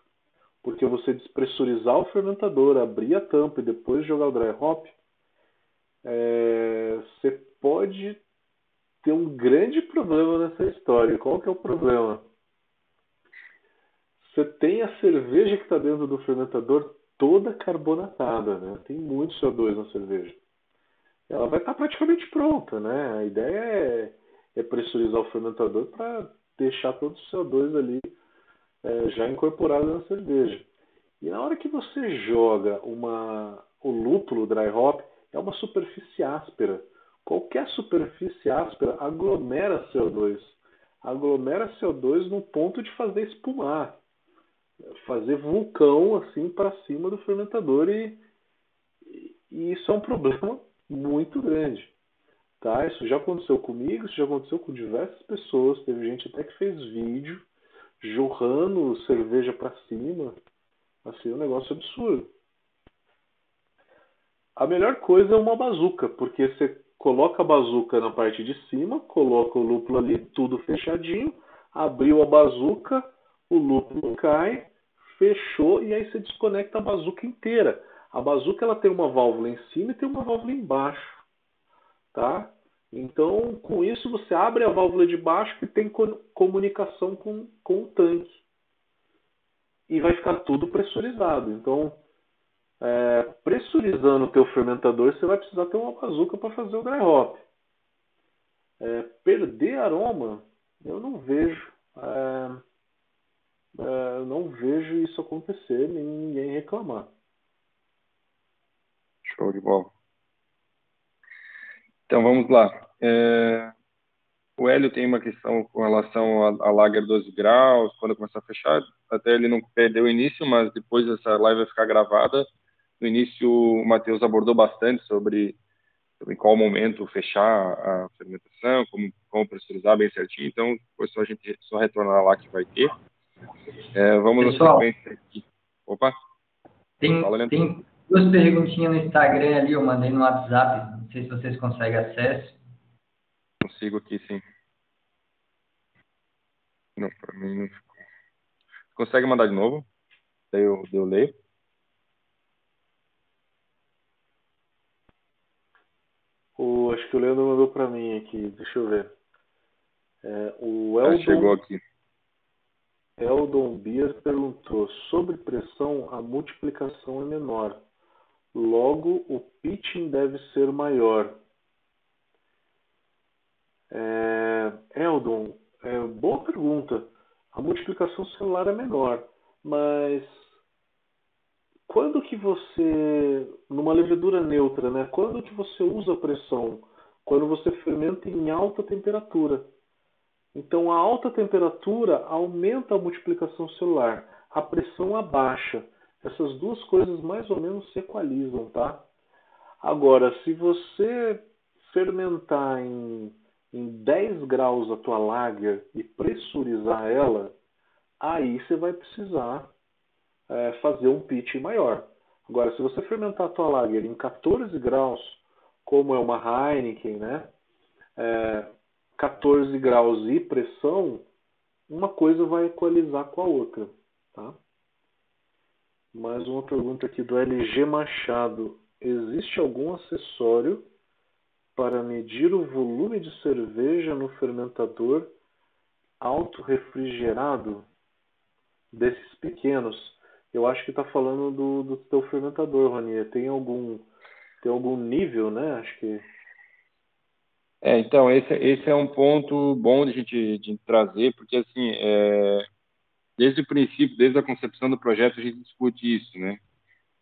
Porque você despressurizar o fermentador, abrir a tampa e depois jogar o dry hop, é, você pode ter um grande problema nessa história. Qual que é o problema? Você tem a cerveja que está dentro do fermentador toda carbonatada, né? Tem muito CO2 na cerveja ela vai estar praticamente pronta, né? A ideia é, é pressurizar o fermentador para deixar todo o CO2 ali é, já incorporado na cerveja. E na hora que você joga uma, o lúpulo dry hop, é uma superfície áspera. Qualquer superfície áspera aglomera CO2. Aglomera CO2 no ponto de fazer espumar. Fazer vulcão assim para cima do fermentador e, e isso é um problema muito grande. Tá? Isso já aconteceu comigo, isso já aconteceu com diversas pessoas. Teve gente até que fez vídeo jorrando cerveja para cima. Assim, é um negócio absurdo. A melhor coisa é uma bazuca, porque você coloca a bazuca na parte de cima, coloca o lúpulo ali, tudo fechadinho, abriu a bazuca, o lúpulo cai, fechou e aí você desconecta a bazuca inteira. A bazuca ela tem uma válvula em cima e tem uma válvula embaixo, tá? Então, com isso você abre a válvula de baixo que tem comunicação com, com o tanque e vai ficar tudo pressurizado. Então, é, pressurizando o teu fermentador, você vai precisar ter uma bazuca para fazer o dry hop. É, perder aroma, eu não vejo, é, é, não vejo isso acontecer nem ninguém reclamar. Show de bola. Então vamos lá. É... O Hélio tem uma questão com relação a Lager 12 graus, quando começar a fechar, até ele não perdeu o início, mas depois essa live vai ficar gravada. No início, o Matheus abordou bastante sobre, sobre qual momento fechar a fermentação, como, como pressurizar bem certinho, então depois só a gente só retornar lá que vai ter. É, vamos Pessoal, na sequência aqui. Opa! Tem, tem duas perguntinhas no Instagram ali, eu mandei no WhatsApp, não sei se vocês conseguem acesso. Consigo aqui, sim. Não, para mim não ficou. Consegue mandar de novo? Daí eu, eu leio. O, acho que o Leandro mandou para mim aqui, deixa eu ver. É, o Eldon, chegou aqui. Eldon Bier perguntou: sobre pressão, a multiplicação é menor. Logo, o pitching deve ser maior. É, Eldon, é, boa pergunta. A multiplicação celular é menor, mas quando que você, numa levedura neutra, né? Quando que você usa pressão? Quando você fermenta em alta temperatura. Então a alta temperatura aumenta a multiplicação celular, a pressão abaixa. Essas duas coisas mais ou menos se equalizam, tá? Agora, se você fermentar em em 10 graus a tua lager e pressurizar ela, aí você vai precisar é, fazer um pitch maior. Agora, se você fermentar a tua lager em 14 graus, como é uma Heineken, né? É, 14 graus e pressão, uma coisa vai equalizar com a outra, tá? Mais uma pergunta aqui do LG Machado. Existe algum acessório para medir o volume de cerveja no fermentador auto-refrigerado desses pequenos. Eu acho que está falando do, do teu fermentador, Rania. Tem algum, tem algum nível, né? Acho que. É, então, esse, esse é um ponto bom de a gente de trazer, porque, assim, é, desde o princípio, desde a concepção do projeto, a gente discute isso, né?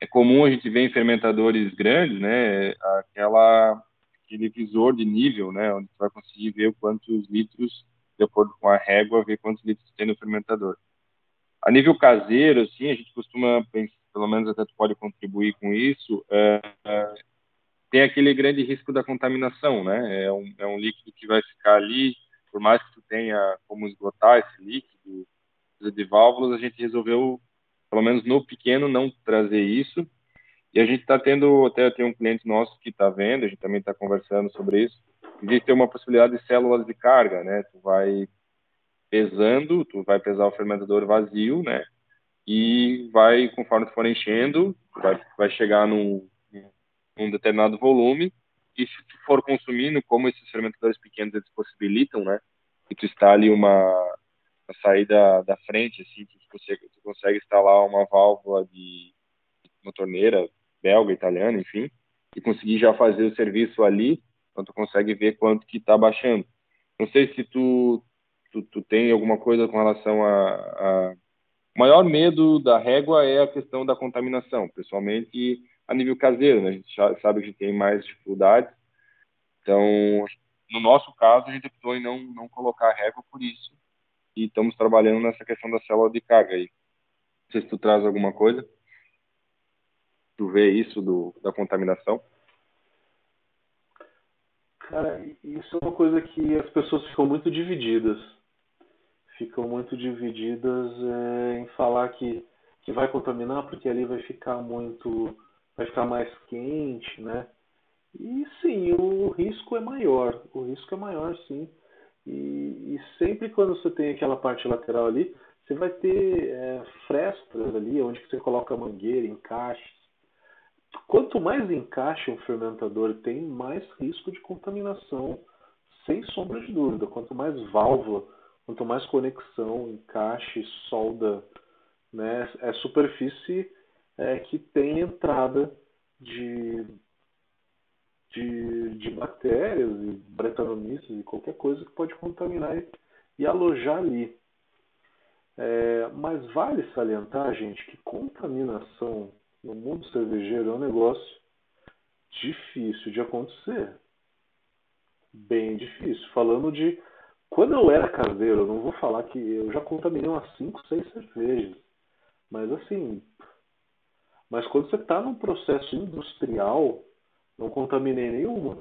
É comum a gente ver em fermentadores grandes, né, aquela aquele visor de nível, né, onde você vai conseguir ver quantos litros, de acordo com a régua, ver quantos litros tem no fermentador. A nível caseiro, assim, a gente costuma pelo menos até tu pode contribuir com isso, é, é, tem aquele grande risco da contaminação, né? É um, é um líquido que vai ficar ali, por mais que tu tenha como esgotar esse líquido de válvulas, a gente resolveu, pelo menos no pequeno, não trazer isso, e a gente está tendo, até tem um cliente nosso que está vendo, a gente também está conversando sobre isso. Existe uma possibilidade de células de carga, né? Tu vai pesando, tu vai pesar o fermentador vazio, né? E vai, conforme tu for enchendo, vai, vai chegar num, num determinado volume. E se tu for consumindo, como esses fermentadores pequenos eles possibilitam, né? E tu ali uma, uma saída da frente, assim, tu consegue, tu consegue instalar uma válvula de uma torneira belga, italiana, enfim, e conseguir já fazer o serviço ali, então tu consegue ver quanto que está baixando. Não sei se tu, tu, tu, tem alguma coisa com relação a, a... O maior medo da régua é a questão da contaminação, pessoalmente a nível caseiro, né? A gente já sabe que tem mais dificuldades. Então, no nosso caso, a gente optou em não, não colocar régua por isso. E estamos trabalhando nessa questão da célula de carga aí. Não sei se tu traz alguma coisa tu vê isso do, da contaminação? Cara, isso é uma coisa que as pessoas ficam muito divididas. Ficam muito divididas é, em falar que, que vai contaminar porque ali vai ficar muito. vai ficar mais quente, né? E sim, o risco é maior. O risco é maior, sim. E, e sempre quando você tem aquela parte lateral ali, você vai ter é, frestas ali, onde você coloca mangueira, encaixe Quanto mais encaixe um fermentador tem, mais risco de contaminação, sem sombra de dúvida. Quanto mais válvula, quanto mais conexão, encaixe, solda, né, é superfície é, que tem entrada de, de, de bactérias e bretanomices e qualquer coisa que pode contaminar e, e alojar ali. É, mas vale salientar, gente, que contaminação no mundo cervejeiro é um negócio difícil de acontecer. Bem difícil. Falando de quando eu era caseiro, eu não vou falar que eu já contaminei umas 5, 6 cervejas. Mas assim, mas quando você está num processo industrial, não contaminei nenhuma.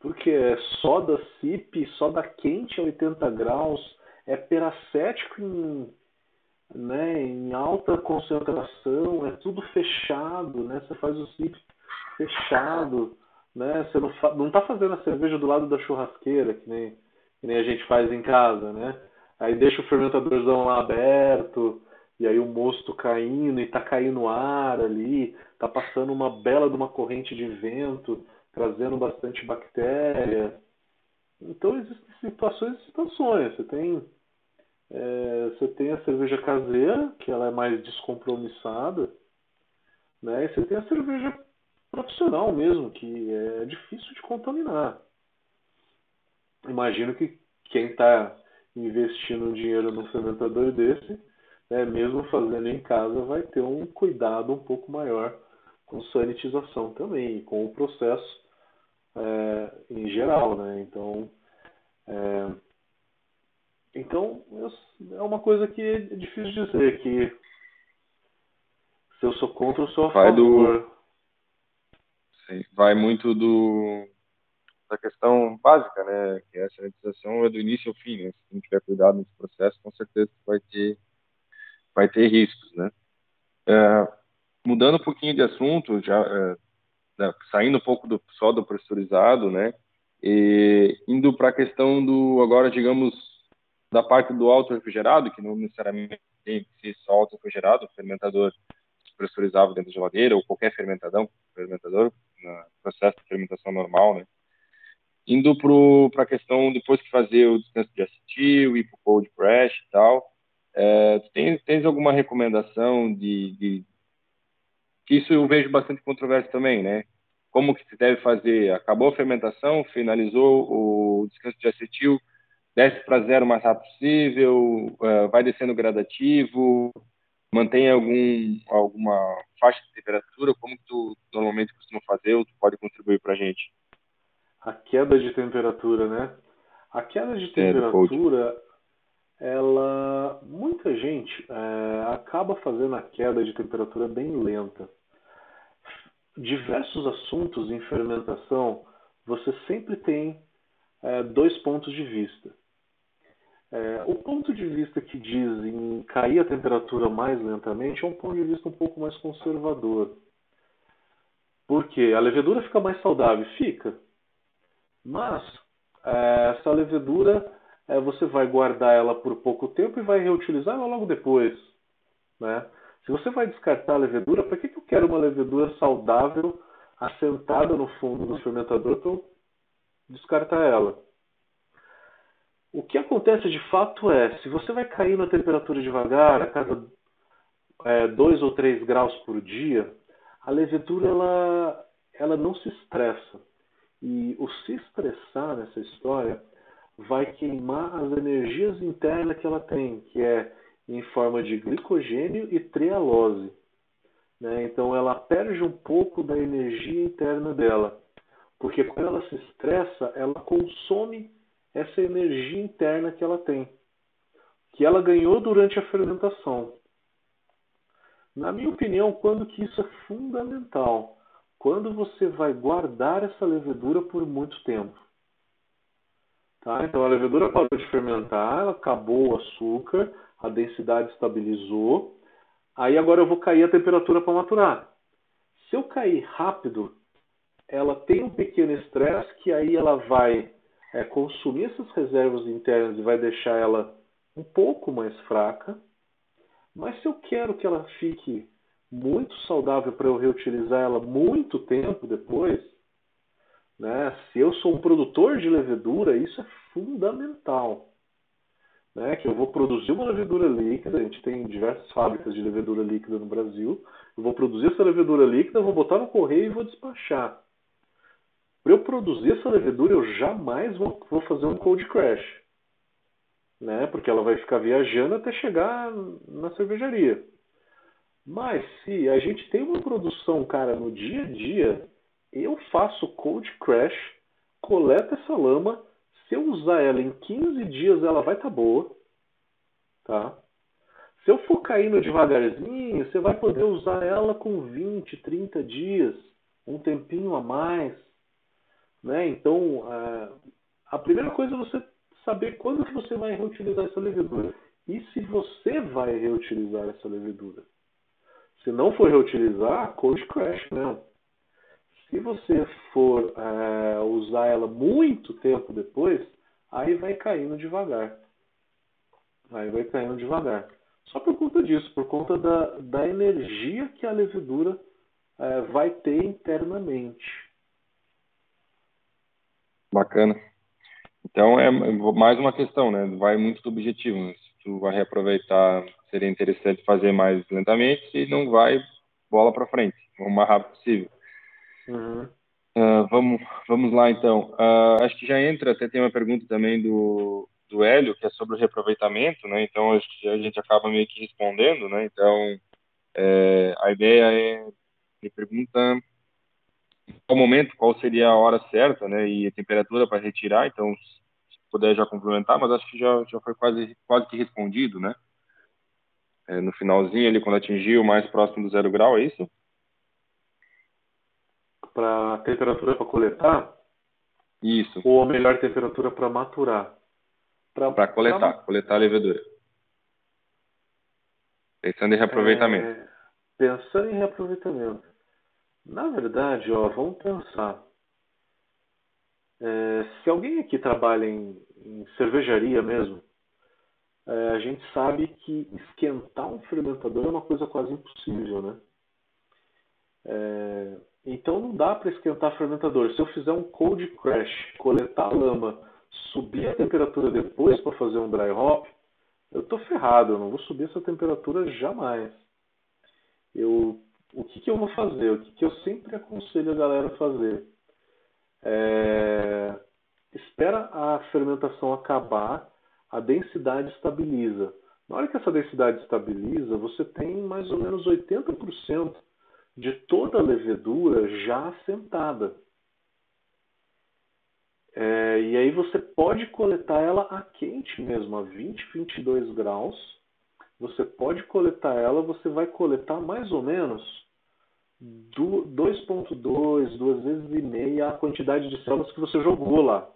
Porque é soda CIP, soda quente a 80 graus, é peracético em, né, em alta concentração, é tudo fechado, né? Você faz o CIP fechado, né? Você não, não tá fazendo a cerveja do lado da churrasqueira, que nem, que nem a gente faz em casa, né? Aí deixa o fermentadorzão lá aberto, e aí o mosto caindo e tá caindo ar ali, tá passando uma bela de uma corrente de vento, trazendo bastante bactéria. Então existem situações e situações. Você tem, é, você tem a cerveja caseira, que ela é mais descompromissada, né? E você tem a cerveja profissional mesmo, que é difícil de contaminar. Imagino que quem está investindo dinheiro num fermentador desse né, mesmo fazendo em casa, vai ter um cuidado um pouco maior com sanitização também, com o processo é, em geral, né? Então, é, então é uma coisa que é difícil dizer que se eu sou contra ou sou a vai favor. Do... Sim, vai muito do da questão básica, né? Que a sanitização é do início ao fim, né? Se não tiver cuidado nesse processo, com certeza vai ter vai ter riscos, né? É, mudando um pouquinho de assunto, já é, né, saindo um pouco do só do pressurizado, né? E indo para a questão do agora, digamos, da parte do auto refrigerado, que não necessariamente tem que ser só auto refrigerado, fermentador pressurizado dentro da geladeira ou qualquer fermentadão, fermentador, processo de fermentação normal, né? Indo para a questão depois que fazer o descanso de acetil, ir para o cold press e tal, é, tens, tens alguma recomendação de, de, isso eu vejo bastante controverso também, né? Como que se deve fazer? Acabou a fermentação, finalizou o descanso de acetil, desce para zero o mais rápido possível, uh, vai descendo gradativo, mantém algum alguma faixa de temperatura? Como que tu normalmente costuma fazer ou tu pode contribuir para a gente? A queda de temperatura, né? A queda de temperatura ela muita gente é, acaba fazendo a queda de temperatura bem lenta. Diversos assuntos em fermentação você sempre tem é, dois pontos de vista. É, o ponto de vista que diz em cair a temperatura mais lentamente é um ponto de vista um pouco mais conservador. Porque a levedura fica mais saudável? Fica. Mas é, essa levedura é, você vai guardar ela por pouco tempo e vai reutilizar ela logo depois. Né? Se você vai descartar a levedura, para que, que eu quero uma levedura saudável assentada no fundo do fermentador para eu descartar ela? O que acontece de fato é, se você vai cair na temperatura devagar, a cada 2 é, ou 3 graus por dia, a levedura ela, ela não se estressa. E o se estressar nessa história vai queimar as energias internas que ela tem, que é em forma de glicogênio e trealose. Né? Então ela perde um pouco da energia interna dela, porque quando ela se estressa, ela consome essa energia interna que ela tem, que ela ganhou durante a fermentação. Na minha opinião, quando que isso é fundamental? Quando você vai guardar essa levedura por muito tempo. Tá? Então a levedura parou de fermentar, acabou o açúcar, a densidade estabilizou. Aí agora eu vou cair a temperatura para maturar. Se eu cair rápido, ela tem um pequeno estresse que aí ela vai é, consumir essas reservas internas e vai deixar ela um pouco mais fraca. Mas se eu quero que ela fique muito saudável para eu reutilizar ela muito tempo depois, né? Se eu sou um produtor de levedura, isso é fundamental. Né? Que eu vou produzir uma levedura líquida, a gente tem diversas fábricas de levedura líquida no Brasil. Eu vou produzir essa levedura líquida, vou botar no correio e vou despachar. Para eu produzir essa levedura, eu jamais vou, vou fazer um cold crash. Né? Porque ela vai ficar viajando até chegar na cervejaria. Mas se a gente tem uma produção, cara, no dia a dia, eu faço cold crash, coleto essa lama, se eu usar ela em 15 dias ela vai estar tá boa, tá? Se eu for caindo devagarzinho, você vai poder usar ela com 20, 30 dias, um tempinho a mais, né? Então, a primeira coisa é você saber quando que você vai reutilizar essa levedura e se você vai reutilizar essa levedura. Se não for reutilizar, cold crash mesmo. Se você for é, usar ela muito tempo depois, aí vai caindo devagar. Aí vai caindo devagar. Só por conta disso, por conta da, da energia que a levedura é, vai ter internamente. Bacana. Então é mais uma questão, né? Vai muito do objetivo. Né? Se tu vai reaproveitar, seria interessante fazer mais lentamente e não vai bola para frente, o mais rápido possível. Uh, vamos, vamos lá então. Uh, acho que já entra, até tem uma pergunta também do, do Hélio, que é sobre o reaproveitamento, né? Então acho que a gente acaba meio que respondendo, né? Então é, a ideia é, ele pergunta qual momento, qual seria a hora certa, né? E a temperatura para retirar. Então puder já complementar, mas acho que já, já foi quase, quase que respondido, né? É, no finalzinho, ali, quando atingiu mais próximo do zero grau, é isso? Para temperatura para coletar? Isso. Ou a melhor temperatura para maturar? Para coletar, pra... coletar a levedura. Pensando em reaproveitamento. É... Pensando em reaproveitamento. Na verdade, ó, vamos pensar. É, se alguém aqui trabalha em, em cervejaria mesmo, é, a gente sabe que esquentar um fermentador é uma coisa quase impossível, né? É, então não dá para esquentar fermentador. Se eu fizer um cold crash, coletar lama, subir a temperatura depois para fazer um dry hop, eu estou ferrado. Eu não vou subir essa temperatura jamais. Eu, o que, que eu vou fazer? O que, que eu sempre aconselho a galera a fazer? É, espera a fermentação acabar, a densidade estabiliza. Na hora que essa densidade estabiliza, você tem mais ou menos 80% de toda a levedura já assentada. É, e aí você pode coletar ela a quente mesmo, a 20, 22 graus. Você pode coletar ela, você vai coletar mais ou menos 2.2, duas vezes e meia a quantidade de células que você jogou lá.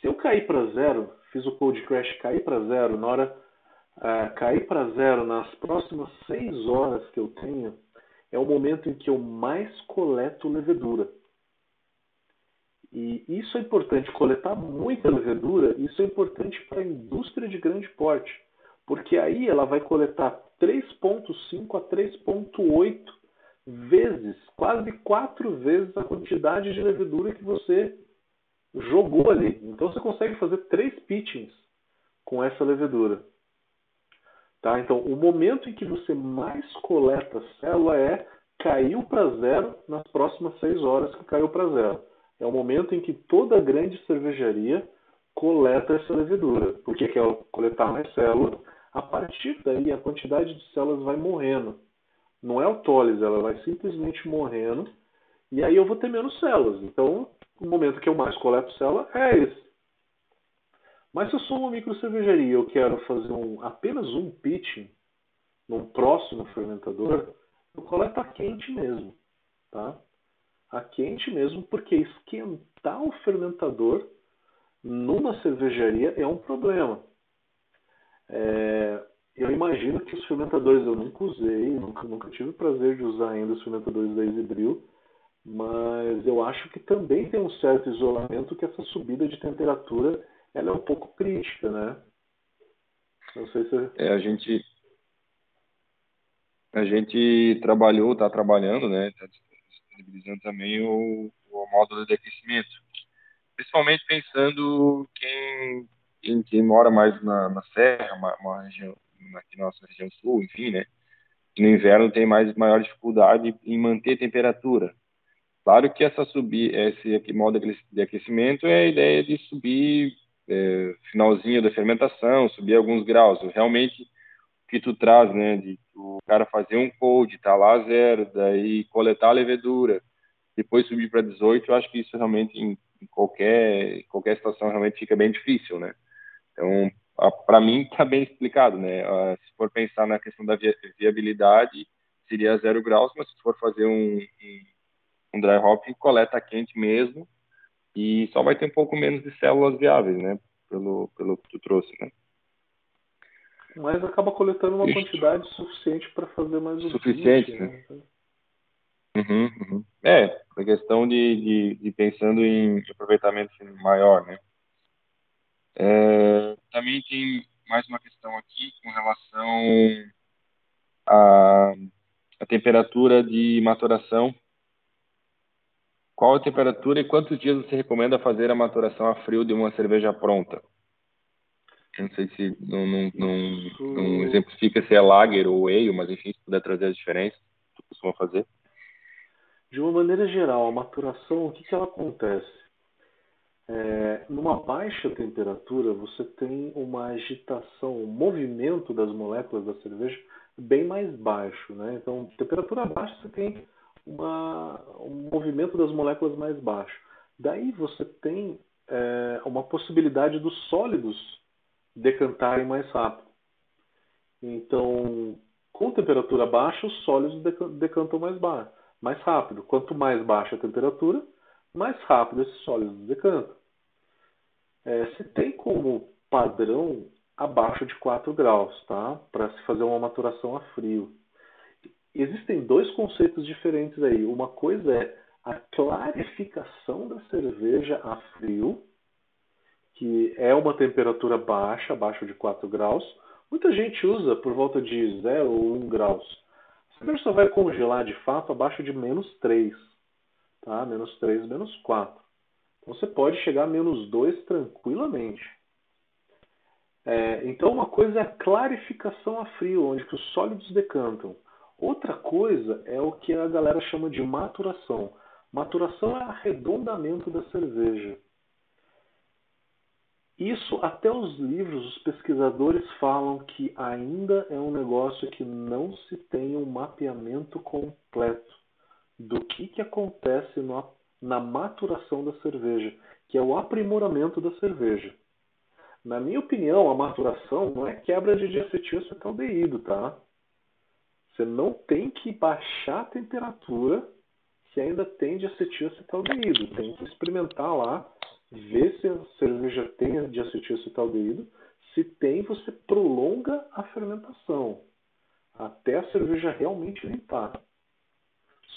Se eu cair para zero, fiz o cold crash cair para zero, na hora uh, cair para zero nas próximas 6 horas que eu tenho, é o momento em que eu mais coleto levedura. E isso é importante, coletar muita levedura, isso é importante para a indústria de grande porte, porque aí ela vai coletar 3,5 a 3,8 vezes, quase quatro vezes a quantidade de levedura que você jogou ali. Então você consegue fazer três pitchings com essa levedura. Tá? Então, o momento em que você mais coleta célula é caiu para zero nas próximas seis horas que caiu para zero. É o momento em que toda grande cervejaria coleta essa levedura. Por que quer coletar mais célula? A partir daí, a quantidade de células vai morrendo. Não é autólise, ela vai simplesmente morrendo. E aí eu vou ter menos células. Então, o momento que eu mais coleto célula é esse. Mas se eu sou uma micro cervejaria e eu quero fazer um, apenas um pitching num próximo fermentador, eu coleto a quente mesmo. Tá? A quente mesmo, porque esquentar o fermentador numa cervejaria é um problema. É, eu imagino que os fermentadores eu nunca usei, nunca, nunca tive o prazer de usar ainda os fermentadores da Easybril, mas eu acho que também tem um certo isolamento que essa subida de temperatura ela é um pouco né? Não sei se... É, a gente a gente trabalhou, está trabalhando, né? Está disponibilizando também o, o módulo de aquecimento. Principalmente pensando quem, quem, quem mora mais na, na serra, uma, uma região, aqui na nossa região sul, enfim, né? no inverno tem mais maior dificuldade em manter temperatura. Claro que essa subir, esse aqui, modo de aquecimento é a ideia de subir é, finalzinho da fermentação, subir alguns graus. Realmente, o que tu traz, né, de o cara fazer um code, tá lá zero, daí coletar a levedura, depois subir para 18, eu acho que isso realmente em, em qualquer qualquer situação realmente fica bem difícil, né? Então, para mim está bem explicado, né? Uh, se for pensar na questão da viabilidade, seria zero graus, mas se for fazer um, um, um dry hop, coleta quente mesmo e só vai ter um pouco menos de células viáveis, né? Pelo, pelo que tu trouxe, né? Mas acaba coletando uma Isso. quantidade suficiente para fazer mais o Suficiente, né? né? Uhum, uhum. É, a questão de, de, de, pensando em aproveitamento maior, né? É, também tem mais uma questão aqui com relação à, à temperatura de maturação. Qual a temperatura e quantos dias você recomenda fazer a maturação a frio de uma cerveja pronta? Não sei se não, não, não, não exemplifica se é lager ou ale, mas enfim, se puder trazer as diferenças, que costuma fazer. De uma maneira geral, a maturação, o que, que ela acontece? É, numa baixa temperatura, você tem uma agitação, um movimento das moléculas da cerveja bem mais baixo. Né? Então, temperatura baixa, você tem uma, um movimento das moléculas mais baixo. Daí você tem é, uma possibilidade dos sólidos decantarem mais rápido. Então, com temperatura baixa, os sólidos decantam mais, mais rápido. Quanto mais baixa a temperatura, mais rápido esses sólidos decantam. É, se tem como padrão abaixo de 4 graus, tá? Para se fazer uma maturação a frio. Existem dois conceitos diferentes aí. Uma coisa é a clarificação da cerveja a frio, que é uma temperatura baixa, abaixo de 4 graus. Muita gente usa por volta de 0 ou 1 graus. A cerveja só vai congelar de fato abaixo de menos 3 tá? menos 3, menos 4. Então você pode chegar a menos 2 tranquilamente. É, então uma coisa é a clarificação a frio, onde os sólidos decantam. Outra coisa é o que a galera chama de maturação. Maturação é arredondamento da cerveja. Isso até os livros, os pesquisadores falam que ainda é um negócio que não se tem um mapeamento completo do que, que acontece no, na maturação da cerveja, que é o aprimoramento da cerveja. Na minha opinião, a maturação não é quebra de diacetilcetaldeído, tá? Você não tem que baixar a temperatura que ainda tem diacetilcetaldeído. Tem que experimentar lá, ver se a cerveja tem diacetilcetaldeído. Se tem, você prolonga a fermentação até a cerveja realmente limpar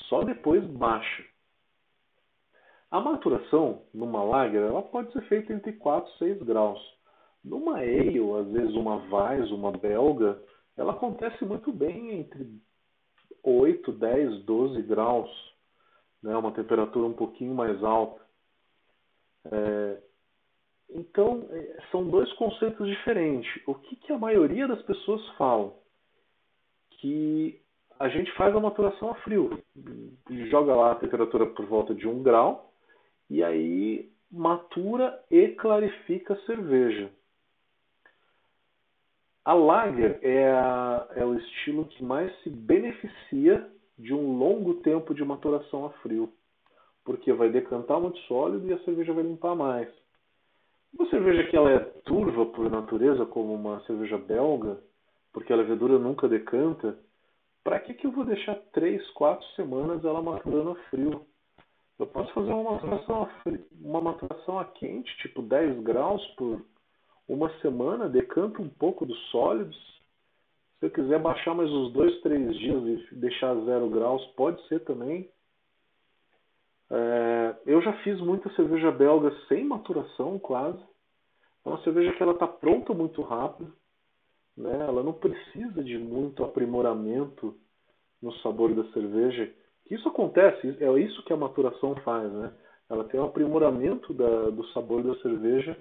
só depois baixa. A maturação numa lager ela pode ser feita entre 4 e 6 graus. Numa ale, às vezes uma Weiss, uma belga, ela acontece muito bem entre 8, 10, 12 graus, né? uma temperatura um pouquinho mais alta. É, então, é, são dois conceitos diferentes. O que, que a maioria das pessoas falam? Que a gente faz a maturação a frio. Joga lá a temperatura por volta de 1 grau e aí matura e clarifica a cerveja. A lager é, a, é o estilo que mais se beneficia de um longo tempo de maturação a frio, porque vai decantar muito sólido e a cerveja vai limpar mais. Uma cerveja que ela é turva por natureza, como uma cerveja belga, porque a levedura nunca decanta, para que, que eu vou deixar três, quatro semanas ela maturando a frio? Eu posso fazer uma maturação a, frio, uma maturação a quente, tipo 10 graus por uma semana, decanto um pouco dos sólidos. Se eu quiser baixar mais uns dois, três dias e deixar zero graus, pode ser também. É, eu já fiz muita cerveja belga sem maturação, quase. É uma cerveja que ela está pronta muito rápido. Né? Ela não precisa de muito aprimoramento no sabor da cerveja. Isso acontece, é isso que a maturação faz. Né? Ela tem um aprimoramento da, do sabor da cerveja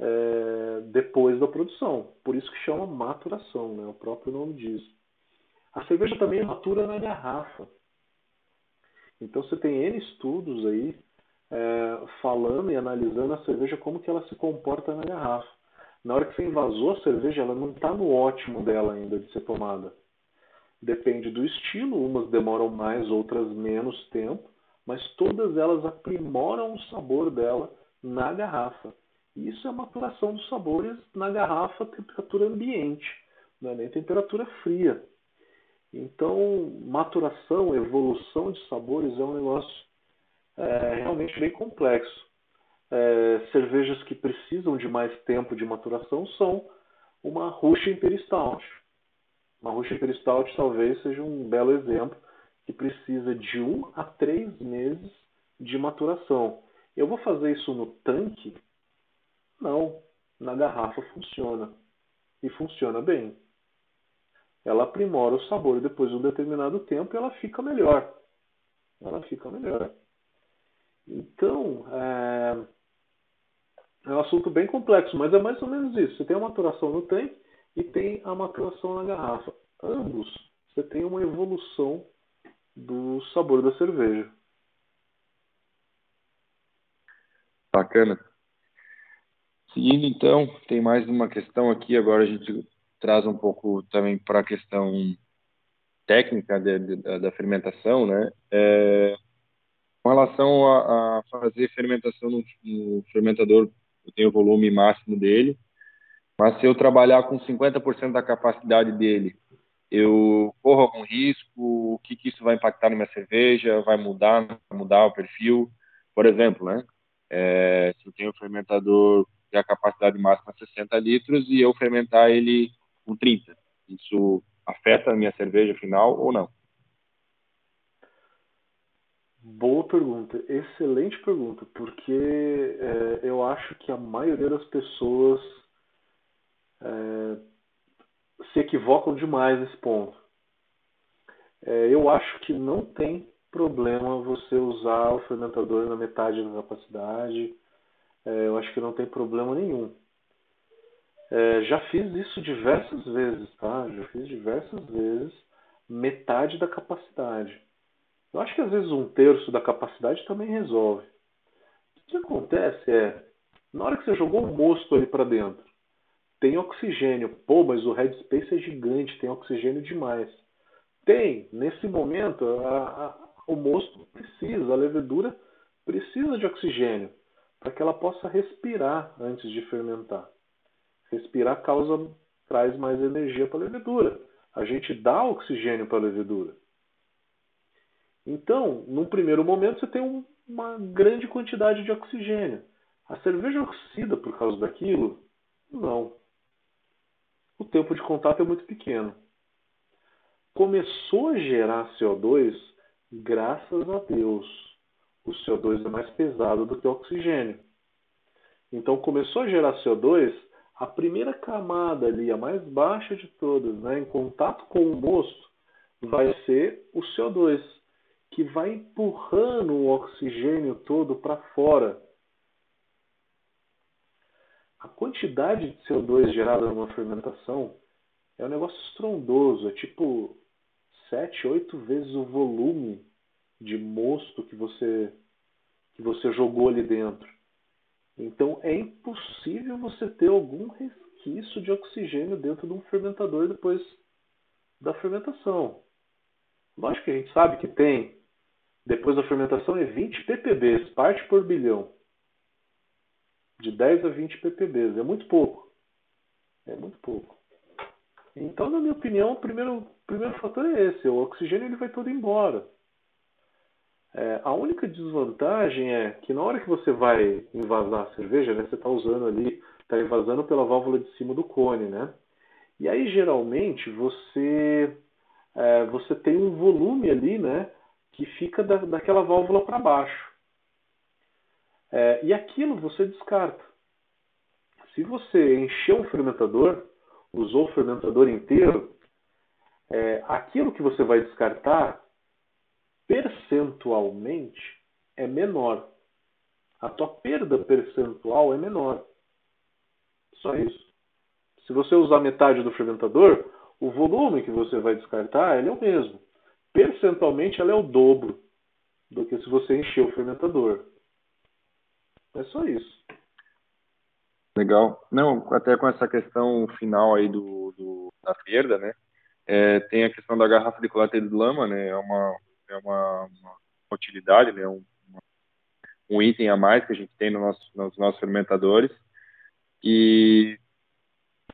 é, depois da produção. Por isso que chama maturação, né? o próprio nome diz. A cerveja também matura na garrafa. Então você tem N estudos aí é, falando e analisando a cerveja como que ela se comporta na garrafa. Na hora que você invasou a cerveja, ela não está no ótimo dela ainda de ser tomada. Depende do estilo, umas demoram mais, outras menos tempo, mas todas elas aprimoram o sabor dela na garrafa. Isso é a maturação dos sabores na garrafa a temperatura ambiente, não é nem temperatura fria. Então, maturação, evolução de sabores é um negócio é, realmente bem complexo. É, cervejas que precisam de mais tempo de maturação são uma Russian Imperial. Uma Russian Imperial talvez seja um belo exemplo que precisa de um a três meses de maturação. Eu vou fazer isso no tanque? Não. Na garrafa funciona. E funciona bem. Ela aprimora o sabor e depois de um determinado tempo ela fica melhor. Ela fica melhor. Então, é, é um assunto bem complexo, mas é mais ou menos isso. Você tem a maturação no tanque e tem a maturação na garrafa. Ambos, você tem uma evolução do sabor da cerveja. Bacana. Seguindo então, tem mais uma questão aqui, agora a gente traz um pouco também para a questão técnica de, de, da fermentação, né? É, com relação a, a fazer fermentação no, no, fermentador, eu tenho o volume máximo dele, mas se eu trabalhar com 50% da capacidade dele, eu corro algum risco? O que, que isso vai impactar na minha cerveja? Vai mudar, mudar o perfil? Por exemplo, né? É, se eu tenho um fermentador que a capacidade máxima é 60 litros e eu fermentar ele com 30, isso afeta a minha cerveja final ou não? Boa pergunta, excelente pergunta, porque é, eu acho que a maioria das pessoas é, se equivocam demais nesse ponto. É, eu acho que não tem problema você usar o fermentador na metade da capacidade. É, eu acho que não tem problema nenhum. É, já fiz isso diversas vezes, tá? Já fiz diversas vezes metade da capacidade. Eu acho que às vezes um terço da capacidade também resolve. O que acontece é, na hora que você jogou o mosto ali para dentro, tem oxigênio. Pô, mas o headspace é gigante, tem oxigênio demais. Tem, nesse momento, a, a, o mosto precisa, a levedura precisa de oxigênio para que ela possa respirar antes de fermentar. Respirar causa traz mais energia para a levedura. A gente dá oxigênio para a levedura. Então, num primeiro momento, você tem um, uma grande quantidade de oxigênio. A cerveja oxida por causa daquilo? Não o tempo de contato é muito pequeno. Começou a gerar CO2, graças a Deus. O CO2 é mais pesado do que o oxigênio. Então começou a gerar CO2, a primeira camada ali, a mais baixa de todas, né, em contato com o mosto, vai ser o CO2, que vai empurrando o oxigênio todo para fora a quantidade de CO2 gerada numa fermentação é um negócio estrondoso, é tipo 7, 8 vezes o volume de mosto que você que você jogou ali dentro. Então é impossível você ter algum resquício de oxigênio dentro de um fermentador depois da fermentação. Lógico que a gente sabe que tem. Depois da fermentação é 20 ppb, parte por bilhão de 10 a 20 ppb. É muito pouco. É muito pouco. Então, na minha opinião, o primeiro, primeiro fator é esse. O oxigênio ele vai todo embora. É, a única desvantagem é que na hora que você vai invasar a cerveja, né, você está usando ali, está invasando pela válvula de cima do cone, né? E aí geralmente você é, você tem um volume ali, né, que fica da, daquela válvula para baixo. É, e aquilo você descarta. Se você encheu um fermentador, usou o fermentador inteiro, é, aquilo que você vai descartar, percentualmente, é menor. A tua perda percentual é menor. Só isso. Se você usar metade do fermentador, o volume que você vai descartar é o mesmo. Percentualmente, ela é o dobro do que se você encher o fermentador. É só isso. Legal. Não, até com essa questão final aí do, do da perda, né? É, tem a questão da garrafa de coleta de lama, né? É uma, é uma, uma utilidade, né? Um, um item a mais que a gente tem no nosso, nos nossos fermentadores e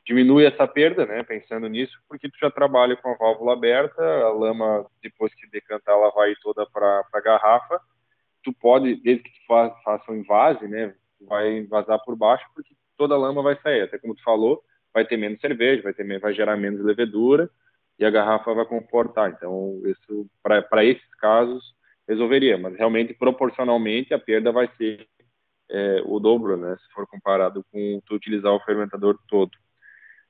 diminui essa perda, né? Pensando nisso, porque tu já trabalha com a válvula aberta, a lama depois que decantar ela vai toda para a garrafa. Tu pode, desde que tu faça um invase, né? Vai vazar por baixo, porque toda a lama vai sair. Até como tu falou, vai ter menos cerveja, vai ter vai gerar menos levedura e a garrafa vai comportar. Então, isso para esses casos resolveria, mas realmente proporcionalmente a perda vai ser é, o dobro, né, se for comparado com tu utilizar o fermentador todo.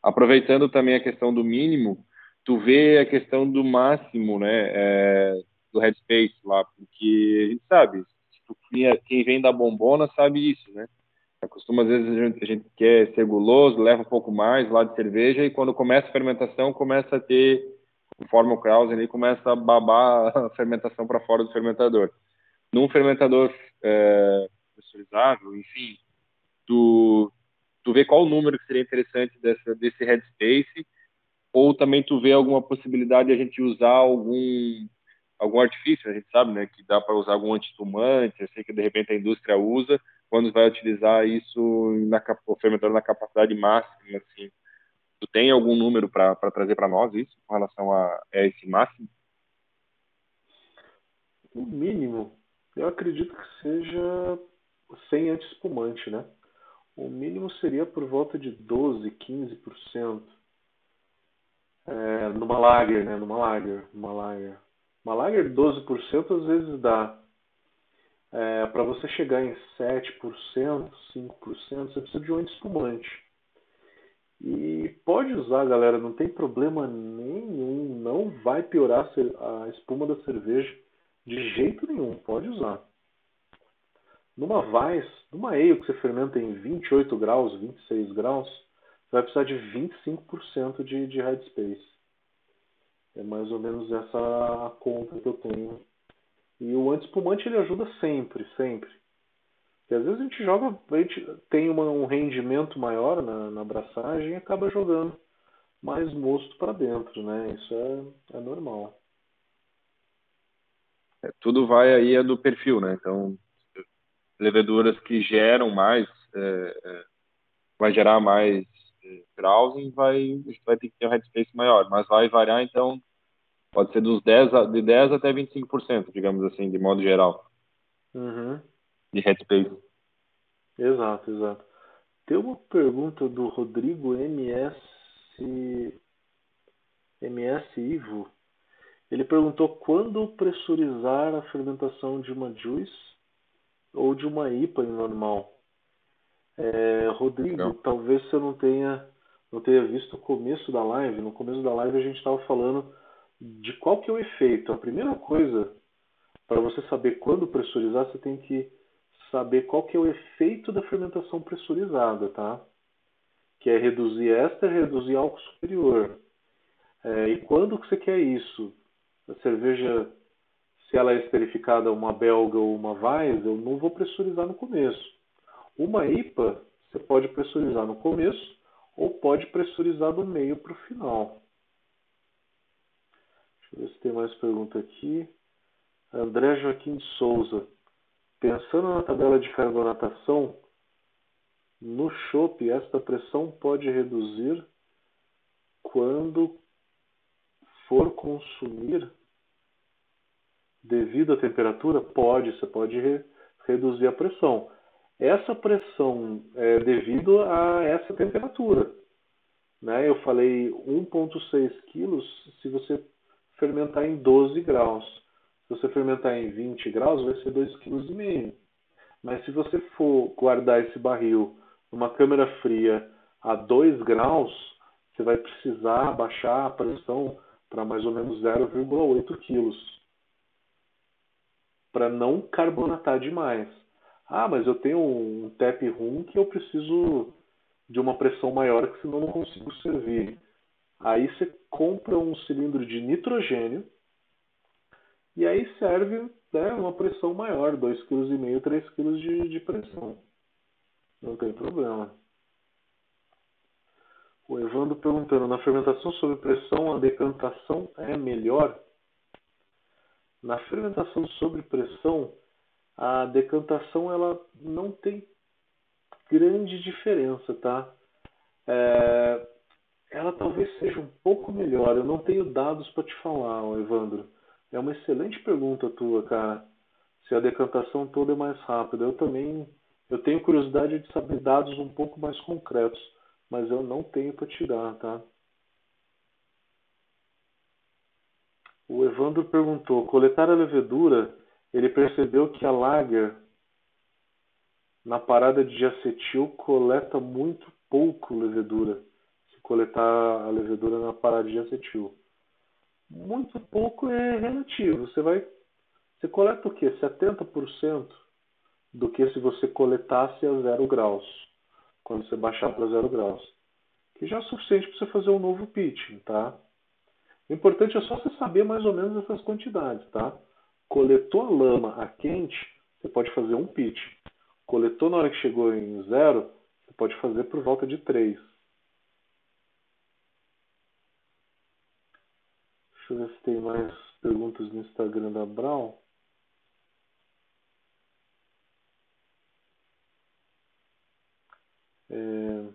Aproveitando também a questão do mínimo, tu vê a questão do máximo, né, é, do headspace lá, porque a gente sabe, quem vem da bombona sabe isso, né, Costuma, às vezes, a gente, a gente, quer ser guloso, leva um pouco mais lá de cerveja, e quando começa a fermentação, começa a ter, conforme o Krause ali, começa a babar a fermentação para fora do fermentador. Num fermentador é, pressurizável, enfim, tu, tu vê qual o número que seria interessante dessa, desse headspace, ou também tu vê alguma possibilidade de a gente usar algum algum artifício, a gente sabe, né, que dá para usar algum antitumante, eu sei que de repente a indústria usa, quando vai utilizar isso na o fermentador na capacidade máxima, assim. Tu tem algum número para trazer para nós isso com relação a, a esse máximo? O mínimo, eu acredito que seja sem anti-espumante, né? O mínimo seria por volta de 12, 15%. É, numa lager, né? Numa lager, numa lager. Uma lager 12% às vezes dá. É, para você chegar em 7%, 5%, você precisa de um espumante. E pode usar, galera, não tem problema nenhum, não vai piorar a espuma da cerveja de jeito nenhum, pode usar. Numa Weiss, numa ale que você fermenta em 28 graus, 26 graus, você vai precisar de 25% de, de headspace. É mais ou menos essa conta que eu tenho e o anti-espumante ele ajuda sempre, sempre. Porque às vezes a gente joga, a gente tem uma, um rendimento maior na, na abraçagem e acaba jogando mais mosto para dentro, né? Isso é, é normal. É, tudo vai aí é do perfil, né? Então, leveduras que geram mais, é, é, vai gerar mais é, browsing, vai, vai ter que ter um headspace maior, mas vai variar então pode ser dos 10 a, de 10 até 25%, digamos assim, de modo geral. Uhum. De headspace. Exato, exato. Tem uma pergunta do Rodrigo MS MS Ivo. Ele perguntou quando pressurizar a fermentação de uma juice ou de uma IPA em normal. É, Rodrigo, talvez você não tenha não tenha visto o começo da live. No começo da live a gente estava falando de qual que é o efeito. A primeira coisa, para você saber quando pressurizar, você tem que saber qual que é o efeito da fermentação pressurizada, tá? Que é reduzir éster, reduzir álcool superior. É, e quando que você quer isso? A cerveja, se ela é esterificada uma belga ou uma Weiss, eu não vou pressurizar no começo. Uma IPA, você pode pressurizar no começo ou pode pressurizar do meio para o final. Ver se tem mais pergunta aqui. André Joaquim Souza. Pensando na tabela de carbonatação, no chope esta pressão pode reduzir quando for consumir devido à temperatura? Pode, você pode re reduzir a pressão. Essa pressão é devido a essa temperatura. Né? Eu falei 1,6 kg se você fermentar em 12 graus. Se você fermentar em 20 graus, vai ser 2,5 kg. Mas se você for guardar esse barril numa câmara fria a 2 graus, você vai precisar baixar a pressão para mais ou menos 0,8 kg. Para não carbonatar demais. Ah, mas eu tenho um tap room que eu preciso de uma pressão maior, que senão não consigo servir. Aí você compra um cilindro de nitrogênio e aí serve né, uma pressão maior, 2,5 kg, 3 kg de, de pressão. Não tem problema. O Evandro perguntando, na fermentação sob pressão a decantação é melhor? Na fermentação sob pressão, a decantação ela não tem grande diferença, tá? É, ela talvez seja um pouco melhor. Eu não tenho dados para te falar, Evandro. É uma excelente pergunta tua, cara. Se a decantação toda é mais rápida. Eu também eu tenho curiosidade de saber dados um pouco mais concretos, mas eu não tenho para te dar, tá? O Evandro perguntou: coletar a levedura, ele percebeu que a lager na parada de acetil coleta muito pouco levedura. Coletar a levedura na parada de acetil. Muito pouco é relativo. Você vai. Você coleta o quê? 70% do que se você coletasse a zero graus. Quando você baixar para zero graus. Que já é suficiente para você fazer um novo pitching, tá? O importante é só você saber mais ou menos essas quantidades, tá? Coletou a lama a quente, você pode fazer um pitch. Coletou na hora que chegou em zero, você pode fazer por volta de 3. Deixa eu ver se tem mais perguntas no Instagram da Brown. É...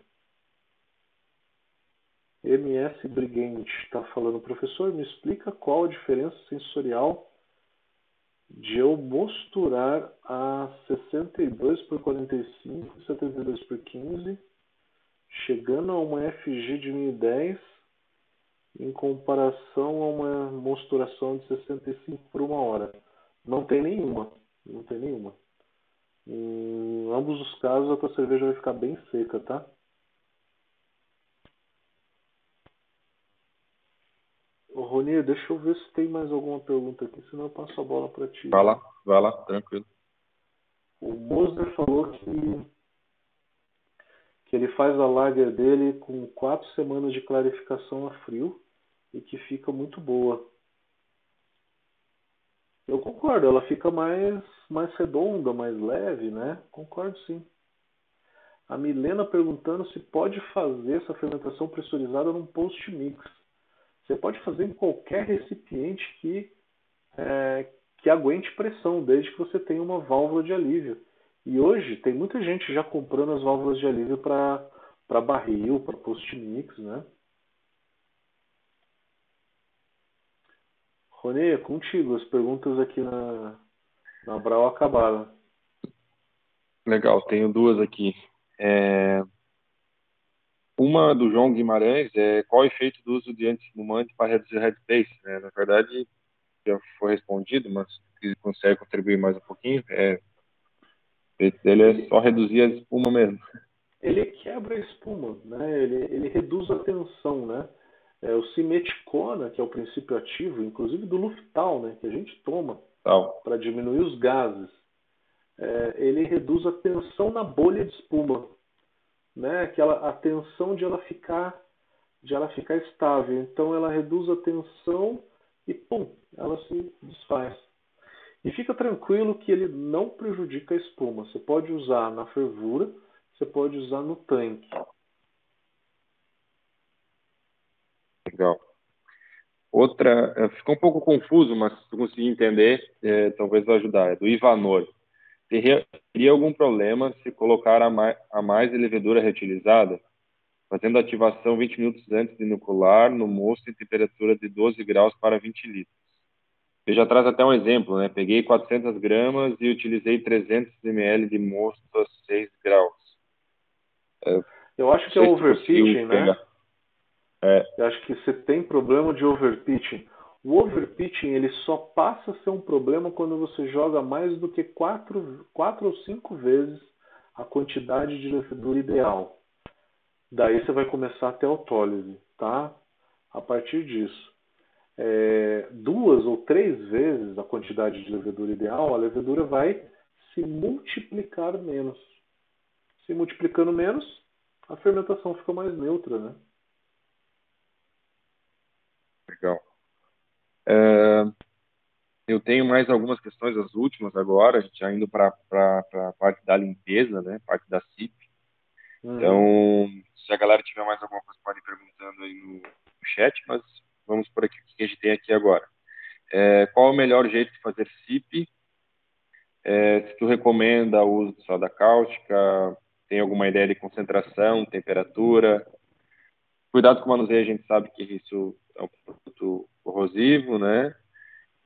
MS Brigante está falando, professor, me explica qual a diferença sensorial de eu mosturar a 62 por 45 e 72 por 15, chegando a uma FG de 1010 em comparação a uma mosturação de 65 por uma hora. Não tem nenhuma, não tem nenhuma. Em ambos os casos a tua cerveja vai ficar bem seca, tá? Ô, Rony, deixa eu ver se tem mais alguma pergunta aqui, senão eu passo a bola para ti. Vai lá, vai lá, tranquilo. O Moser falou que, que ele faz a lager dele com quatro semanas de clarificação a frio e que fica muito boa. Eu concordo, ela fica mais, mais redonda, mais leve, né? Concordo sim. A Milena perguntando se pode fazer essa fermentação pressurizada num post-mix. Você pode fazer em qualquer recipiente que, é, que aguente pressão, desde que você tenha uma válvula de alívio. E hoje tem muita gente já comprando as válvulas de alívio para barril, para post-mix, né? Rony, é contigo. As perguntas aqui na, na Brau acabaram. Legal, tenho duas aqui. É... Uma do João Guimarães é qual o efeito do uso de antifumante para reduzir headspace? Né? Na verdade, já foi respondido, mas se consegue contribuir mais um pouquinho, é, efeito dele é só reduzir a espuma mesmo. Ele quebra a espuma, né? ele, ele reduz a tensão, né? É, o simeticona, que é o princípio ativo, inclusive do Luftal, né, que a gente toma para diminuir os gases, é, ele reduz a tensão na bolha de espuma né? Aquela a tensão de ela ficar de ela ficar estável. Então ela reduz a tensão e pum, ela se desfaz. E fica tranquilo que ele não prejudica a espuma. Você pode usar na fervura, você pode usar no tanque. Legal. Outra, eh, ficou um pouco confuso, mas se conseguir entender, é, talvez vai ajudar. É do Ivanor. Teria, teria algum problema se colocar a mais, a mais levedura reutilizada, fazendo ativação 20 minutos antes de inocular no mosto em temperatura de 12 graus para 20 litros. Eu já traz até um exemplo, né? Peguei 400 gramas e utilizei 300 ml de mosto a 6 graus. É, eu acho que é overfitting, né? É. Eu acho que você tem problema de overfitting. O overpitching ele só passa a ser um problema quando você joga mais do que quatro, quatro ou cinco vezes a quantidade de levedura ideal. Daí você vai começar a ter autólise, tá? A partir disso. É, duas ou três vezes a quantidade de levedura ideal, a levedura vai se multiplicar menos. Se multiplicando menos, a fermentação fica mais neutra, né? Legal. É, eu tenho mais algumas questões, as últimas agora, já indo para a parte da limpeza, né, parte da CIP. Uhum. Então, se a galera tiver mais alguma coisa, pode ir perguntando aí no chat, mas vamos por aqui o que a gente tem aqui agora. É, qual o melhor jeito de fazer SIP? É, se tu recomenda o uso de soda cáustica, tem alguma ideia de concentração, temperatura? Cuidado com o manuseio, a gente sabe que isso é um produto corrosivo, né?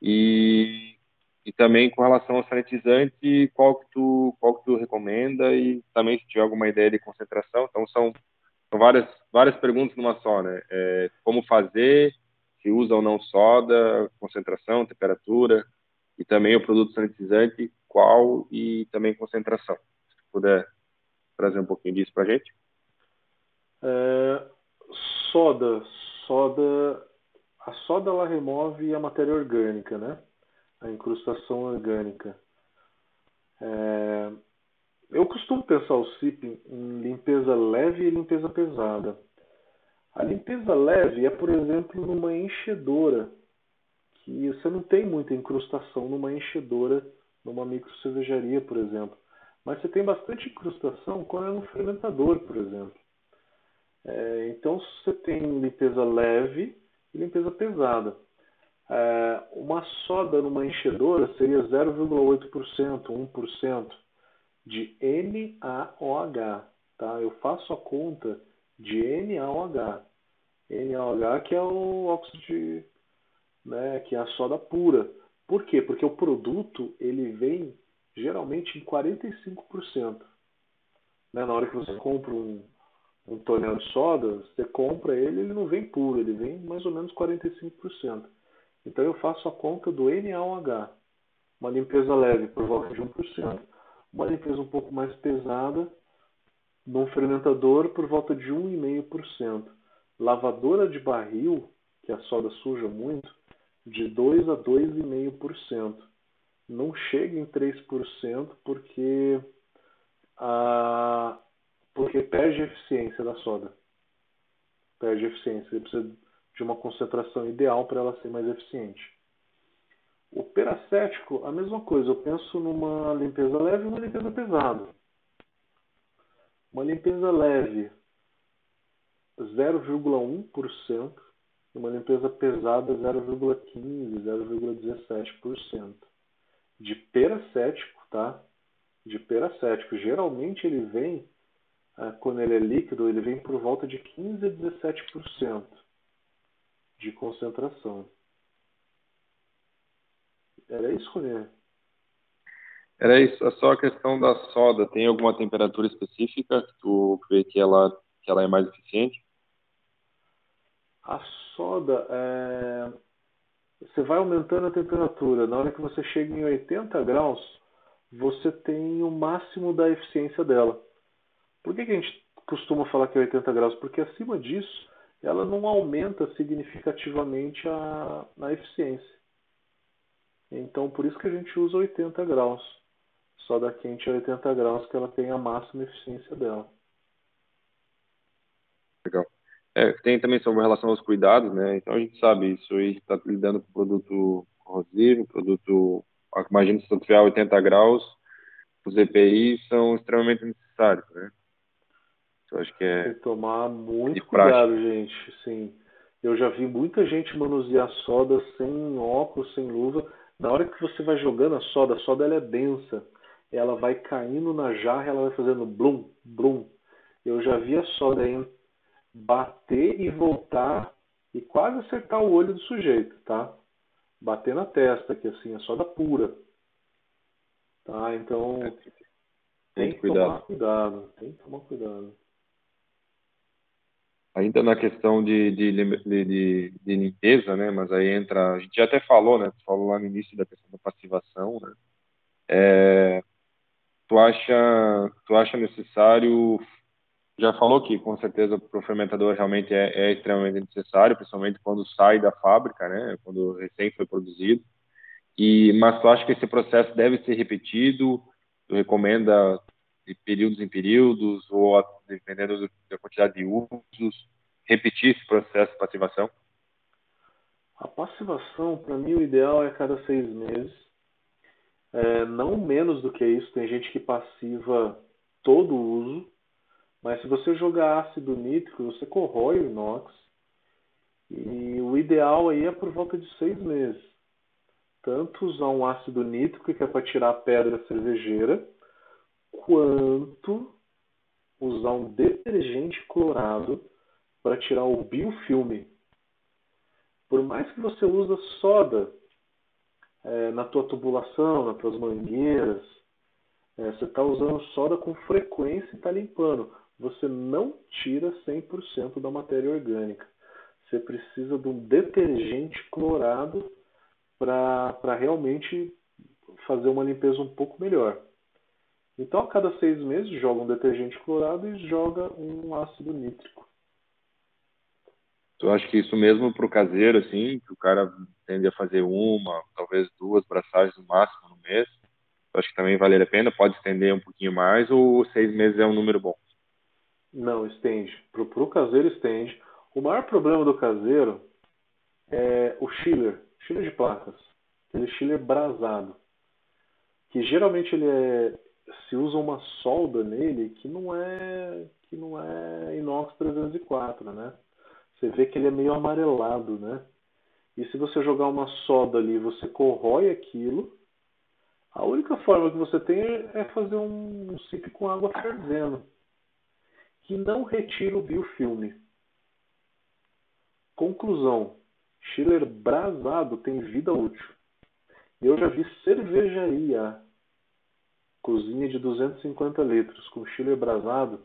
E, e também com relação ao sanitizante, qual que tu qual que tu recomenda e também se tiver alguma ideia de concentração. Então são, são várias várias perguntas numa só, né? É, como fazer, se usa ou não soda, concentração, temperatura e também o produto sanitizante, qual e também concentração. Se puder trazer um pouquinho disso para gente. É, soda, soda a soda ela remove a matéria orgânica, né? A incrustação orgânica. É... Eu costumo pensar o CIP em limpeza leve e limpeza pesada. A limpeza leve é, por exemplo, numa enchedora, que você não tem muita incrustação numa enchedora, numa micro cervejaria, por exemplo. Mas você tem bastante incrustação quando é no fermentador, por exemplo. É, então, você tem limpeza leve, e limpeza pesada. É, uma soda numa enchedora seria 0,8%, 1% de NaOH. Tá? Eu faço a conta de NaOH. NaOH que é o óxido de, né, que é a soda pura. Por quê? Porque o produto ele vem geralmente em 45%. Né? Na hora que você compra um, um tonel de soda, você compra ele, ele não vem puro, ele vem mais ou menos 45%. Então eu faço a conta do NaOH. Uma limpeza leve por volta de 1%, uma limpeza um pouco mais pesada num fermentador por volta de 1,5%. Lavadora de barril, que a soda suja muito, de 2 a 2,5%. Não chega em 3% porque a, porque perde a eficiência da soda. Perde a eficiência. Ele precisa de uma concentração ideal para ela ser mais eficiente. O peracético, a mesma coisa. Eu penso numa limpeza leve e uma limpeza pesada. Uma limpeza leve, 0,1%. E uma limpeza pesada, 0,15%, 0,17%. De peracético, tá? De peracético. Geralmente ele vem ah, quando ele é líquido, ele vem por volta de 15 a 17% de concentração. Era isso, Rony? Era isso, é só a questão da soda. Tem alguma temperatura específica que tu vê que ela, que ela é mais eficiente? A soda, é... você vai aumentando a temperatura. Na hora que você chega em 80 graus, você tem o máximo da eficiência dela. Por que, que a gente costuma falar que é 80 graus? Porque acima disso, ela não aumenta significativamente a, a eficiência. Então, por isso que a gente usa 80 graus. Só da quente a 80 graus que ela tem a máxima eficiência dela. Legal. É, tem também sobre relação aos cuidados, né? Então a gente sabe isso aí está lidando com produto corrosivo, produto, imagina se tiver 80 graus, os EPI são extremamente necessários, né? Eu acho que é. Tem que tomar muito cuidado, gente. Sim. Eu já vi muita gente manusear soda sem óculos, sem luva. Na hora que você vai jogando a soda, a soda ela é densa. Ela vai caindo na jarra, ela vai fazendo blum, blum. Eu já vi a soda aí bater e voltar e quase acertar o olho do sujeito, tá? Bater na testa, que assim, é soda pura. Tá? Então, tem que tomar cuidado. Tem que tomar cuidado. Ainda na questão de, de, de, de, limpeza, né? Mas aí entra, a gente já até falou, né? Falou lá no início da questão da passivação, né? É, tu acha, tu acha necessário? Já falou que com certeza para o fermentador realmente é, é, extremamente necessário, principalmente quando sai da fábrica, né? Quando recém foi produzido. E mas tu acha que esse processo deve ser repetido? Tu recomenda de períodos em períodos, ou dependendo da quantidade de usos, repetir esse processo de passivação? A passivação, para mim, o ideal é cada seis meses. É, não menos do que isso. Tem gente que passiva todo o uso. Mas se você jogar ácido nítrico, você corrói o inox. E o ideal aí é por volta de seis meses. Tanto usar um ácido nítrico, que é para tirar a pedra cervejeira, quanto usar um detergente clorado para tirar o biofilme. Por mais que você use soda é, na tua tubulação, nas tuas mangueiras, é, você está usando soda com frequência e está limpando. Você não tira 100% da matéria orgânica. Você precisa de um detergente clorado para realmente fazer uma limpeza um pouco melhor. Então, a cada seis meses, joga um detergente clorado e joga um ácido nítrico. Tu acha que isso mesmo para o caseiro, assim, que o cara tende a fazer uma, talvez duas braçagens no máximo no mês, tu acha que também vale a pena? Pode estender um pouquinho mais ou seis meses é um número bom? Não, estende. Para o caseiro, estende. O maior problema do caseiro é o chiller, chiller de placas, aquele chiller brasado, que geralmente ele é, se usa uma solda nele que não é que não é inox 304, né? Você vê que ele é meio amarelado, né? E se você jogar uma soda ali, você corrói aquilo. A única forma que você tem é fazer um sip com água fervendo, que não retira o biofilme. Conclusão: chiller brasado tem vida útil. Eu já vi cervejaria cozinha de 250 litros com chiller brasado,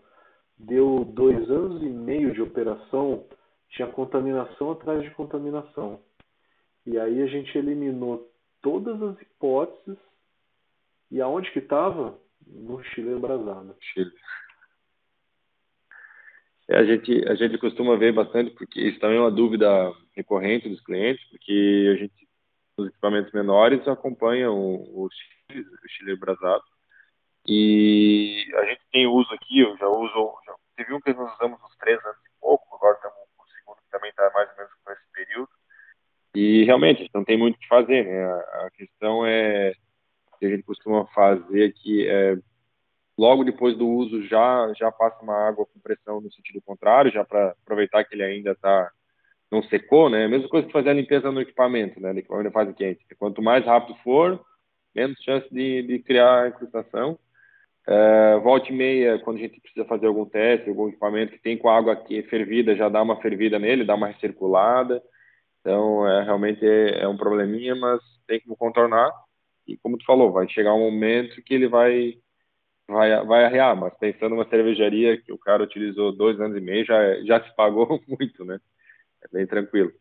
deu dois anos e meio de operação, tinha contaminação atrás de contaminação. E aí a gente eliminou todas as hipóteses. E aonde que estava? No chiller brasado. Chile. É, a, gente, a gente costuma ver bastante, porque isso também é uma dúvida recorrente dos clientes, porque a gente, nos equipamentos menores, acompanha o, o, chile, o chile brasado. E a gente tem uso aqui, eu já uso, já, teve um que nós usamos uns três anos e pouco, agora estamos com o segundo que também está mais ou menos com esse período. E realmente, não tem muito o que fazer, né? A, a questão é que a gente costuma fazer aqui é logo depois do uso já já passa uma água com pressão no sentido contrário, já para aproveitar que ele ainda está não secou, né? Mesma coisa que fazer a limpeza no equipamento, né? No equipamento fase quente. Quanto mais rápido for, menos chance de, de criar incrustação. Uh, volta e meia, quando a gente precisa fazer algum teste, algum equipamento que tem com água aqui fervida, já dá uma fervida nele, dá uma recirculada. Então, é, realmente é, é, um probleminha, mas tem como contornar. E como tu falou, vai chegar um momento que ele vai vai, vai arrear. Mas pensando numa cervejaria que o cara utilizou dois anos e meio, já, já se pagou muito, né? É bem tranquilo.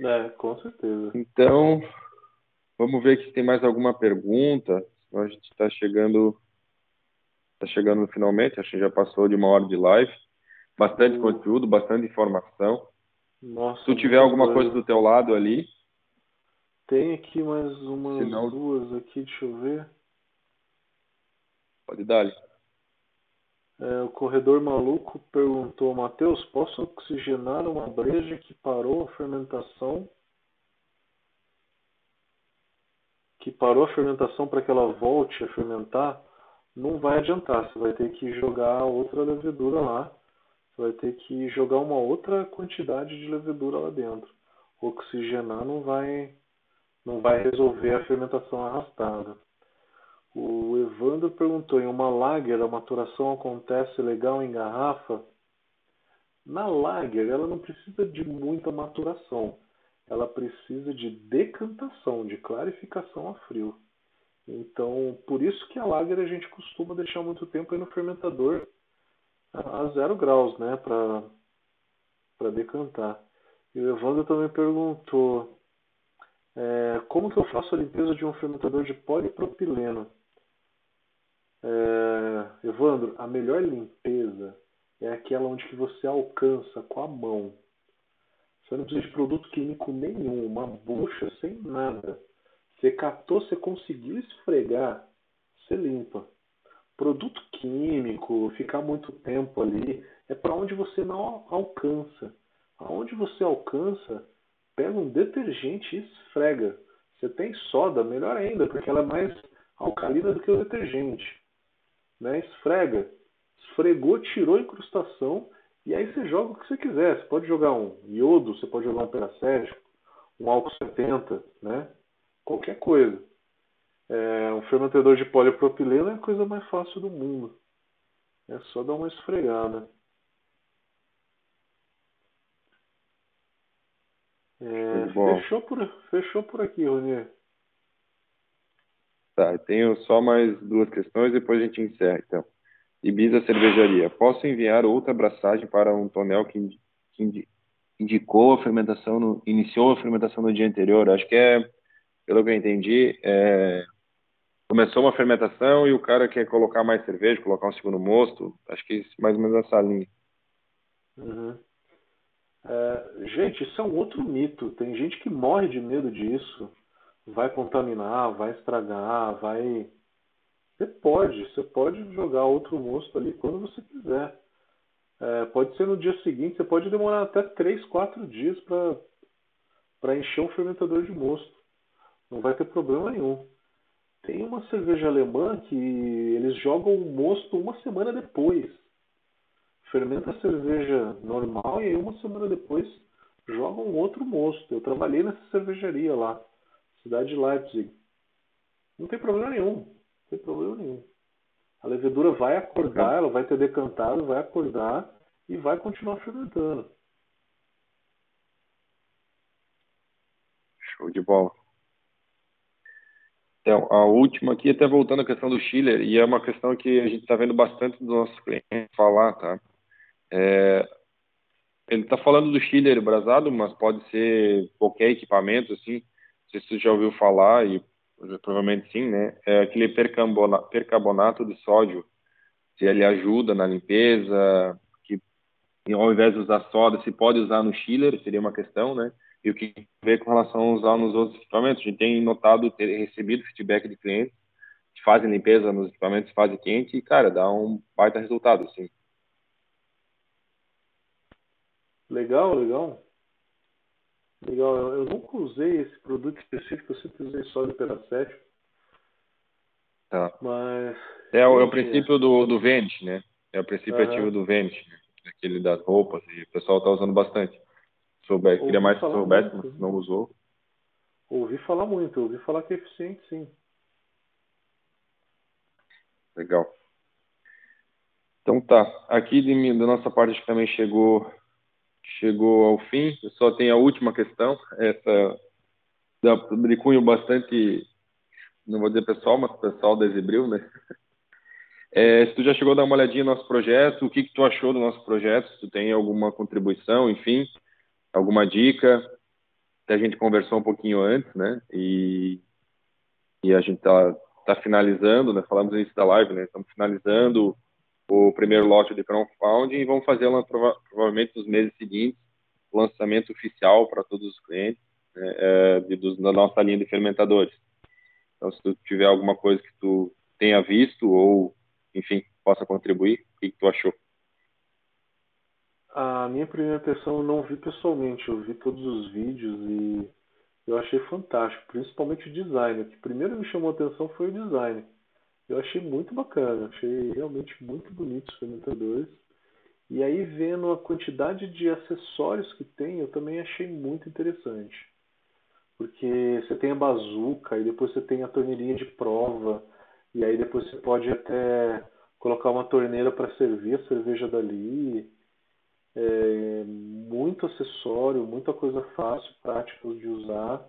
É, com certeza. Então, vamos ver se tem mais alguma pergunta. A gente está chegando Está chegando finalmente, acho que já passou de uma hora de live. Bastante conteúdo, bastante informação. Nossa, Se tu tiver alguma coisa. coisa do teu lado ali. Tem aqui mais umas duas aqui, deixa eu ver. Pode dar. É, o corredor maluco perguntou, Matheus, posso oxigenar uma breja que parou a fermentação? Que parou a fermentação para que ela volte a fermentar? Não vai adiantar. Você vai ter que jogar outra levedura lá. Você vai ter que jogar uma outra quantidade de levedura lá dentro. Oxigenar não vai, não vai resolver a fermentação arrastada. O Evandro perguntou: em uma lager a maturação acontece legal em garrafa? Na lager, ela não precisa de muita maturação. Ela precisa de decantação, de clarificação a frio. Então, por isso que a lager a gente costuma deixar muito tempo aí no fermentador a zero graus, né, para decantar. E o Evandro também perguntou é, como que eu faço a limpeza de um fermentador de polipropileno. É, Evandro, a melhor limpeza é aquela onde que você alcança com a mão. Você não precisa de produto químico nenhum, uma bucha sem nada. Você catou, você conseguiu esfregar, você limpa. Produto químico, ficar muito tempo ali, é para onde você não alcança. Aonde você alcança, pega um detergente e esfrega. Você tem soda, melhor ainda, porque ela é mais alcalina do que o detergente. Né? Esfrega. esfregou, tirou a incrustação e aí você joga o que você quiser. Você pode jogar um iodo, você pode jogar um peracético, um álcool 70, né? Qualquer coisa. É, um fermentador de polipropileno é a coisa mais fácil do mundo. É só dar uma esfregada. É, fechou, por, fechou por aqui, Rony. Tá, tenho só mais duas questões, depois a gente encerra, então. Ibiza Cervejaria. Posso enviar outra abraçagem para um tonel que, que indicou a fermentação, no, iniciou a fermentação no dia anterior? Acho que é, pelo que eu entendi, é, começou uma fermentação e o cara quer colocar mais cerveja, colocar um segundo mosto. Acho que é mais ou menos essa linha. Uhum. É, gente, isso é um outro mito. Tem gente que morre de medo disso vai contaminar, vai estragar, vai. Você pode, você pode jogar outro mosto ali quando você quiser. É, pode ser no dia seguinte, você pode demorar até 3, 4 dias para encher um fermentador de mosto. Não vai ter problema nenhum. Tem uma cerveja alemã que eles jogam o mosto uma semana depois. Fermenta a cerveja normal e aí uma semana depois jogam outro mosto. Eu trabalhei nessa cervejaria lá cidade de Leipzig. Não tem problema nenhum. Não tem problema nenhum. A levedura vai acordar, ela vai ter decantado, vai acordar e vai continuar fermentando. Show de bola. Então, a última aqui, até voltando à questão do Schiller, e é uma questão que a gente está vendo bastante dos nossos clientes falar, tá? É, ele está falando do Schiller brasado, mas pode ser qualquer equipamento, assim, sei se você já ouviu falar, e provavelmente sim, né? É aquele percarbonato, percarbonato de sódio, se ele ajuda na limpeza, que ao invés de usar soda, se pode usar no chiller, seria uma questão, né? E o que vê com relação a usar nos outros equipamentos. A gente tem notado, ter recebido feedback de clientes que fazem limpeza nos equipamentos fase quente e, cara, dá um baita resultado, assim. Legal, legal. Legal, eu nunca usei esse produto específico, eu sempre usei só do peracético. Tá. Mas. É, o, é o princípio do, do Vente, né? É o princípio uhum. ativo do Vente, né? aquele das roupas, e o pessoal tá usando bastante. Souber, queria mais que soubesse, muito. mas não usou. Ouvi falar muito, ouvi falar que é eficiente, sim. Legal. Então tá, aqui de, da nossa parte acho que também chegou chegou ao fim. Eu só tenho a última questão, essa de cunho bastante, não vou dizer pessoal, mas pessoal da Exibril, né? É, se tu já chegou a dar uma olhadinha no nosso projeto, o que, que tu achou do nosso projeto, se tu tem alguma contribuição, enfim, alguma dica, a gente conversou um pouquinho antes, né? E, e a gente tá, tá finalizando, né? Falamos no início da live, né? Estamos finalizando o primeiro lote de crowdfunding e vamos fazer prova provavelmente nos meses seguintes lançamento oficial para todos os clientes né, é, de, dos, da nossa linha de fermentadores. Então, se tu tiver alguma coisa que tu tenha visto ou, enfim, possa contribuir, o que, que tu achou? A minha primeira impressão eu não vi pessoalmente, eu vi todos os vídeos e eu achei fantástico, principalmente o design. O que primeiro me chamou a atenção foi o design eu achei muito bacana, achei realmente muito bonito os fermentadores. E aí, vendo a quantidade de acessórios que tem, eu também achei muito interessante. Porque você tem a bazuca, e depois você tem a torneirinha de prova, e aí depois você pode até colocar uma torneira para servir a cerveja dali. É, muito acessório, muita coisa fácil, prática de usar.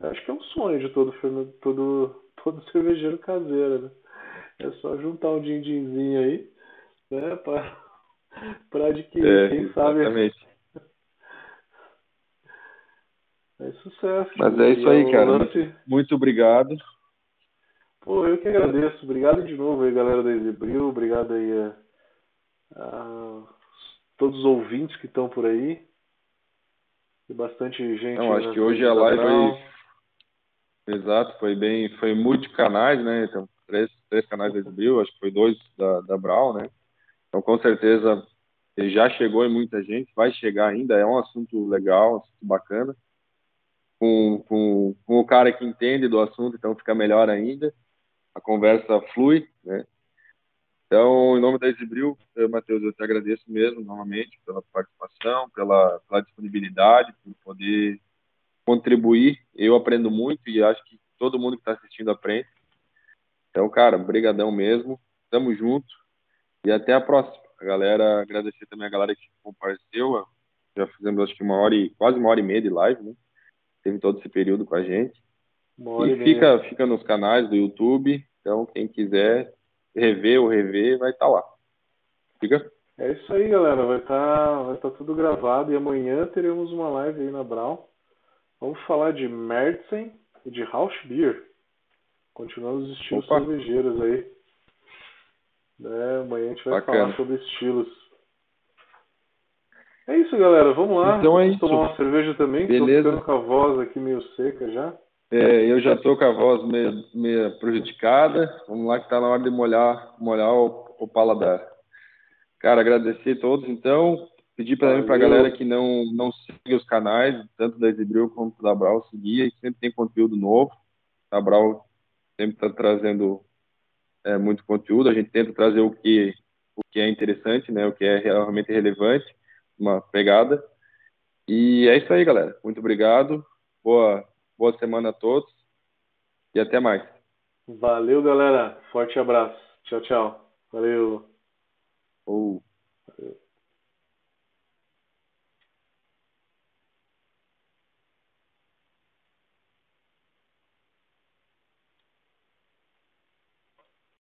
Acho que é um sonho de todo, todo, todo cervejeiro caseiro, né? É só juntar um din-dinzinho aí, né? Pra, pra adquirir, é, quem exatamente. sabe. É sucesso. Mas é isso aí, cara. Lance... Muito obrigado. Pô, eu que agradeço. Obrigado de novo aí, galera da Exibril. Obrigado aí a, a, todos os ouvintes que estão por aí. E bastante gente. Não, acho que hoje a live foi. Exato, foi bem. Foi multicanais, né? Então, três, três canais da Exibril, acho que foi dois da, da Brown, né? Então, com certeza, ele já chegou em muita gente, vai chegar ainda, é um assunto legal, um assunto bacana. Com, com, com o cara que entende do assunto, então fica melhor ainda. A conversa flui, né? Então, em nome da Exibril, Matheus, eu te agradeço mesmo, novamente, pela participação, pela, pela disponibilidade, por poder contribuir. Eu aprendo muito e acho que todo mundo que está assistindo aprende. Então, cara, brigadão mesmo. Tamo junto e até a próxima. A galera, agradecer também a galera que compareceu. Já fizemos acho que uma hora e quase uma hora e meia de live, né? Teve todo esse período com a gente. e, e fica, fica nos canais do YouTube. Então, quem quiser rever ou rever, vai estar tá lá. Fica? É isso aí, galera. Vai estar tá, vai tá tudo gravado e amanhã teremos uma live aí na Brown. Vamos falar de Mertzen e de Beer. Continuando os estilos Opa. cervejeiros aí. É, amanhã a gente vai Bacana. falar sobre estilos. É isso, galera. Vamos lá. Então é isso. tomar uma cerveja também. Beleza. Tô ficando com a voz aqui meio seca já. É, eu já tô com a voz meio, meio prejudicada. Vamos lá que tá na hora de molhar, molhar o, o paladar. Cara, agradecer a todos, então. Pedir para a galera que não, não siga os canais, tanto da Exibril quanto da Brau, seguir. Sempre tem conteúdo novo. A Brau sempre está trazendo é, muito conteúdo. A gente tenta trazer o que, o que é interessante, né? o que é realmente relevante, uma pegada. E é isso aí, galera. Muito obrigado. Boa Boa semana a todos e até mais. Valeu, galera. Forte abraço. Tchau, tchau. Valeu. Oh. Valeu.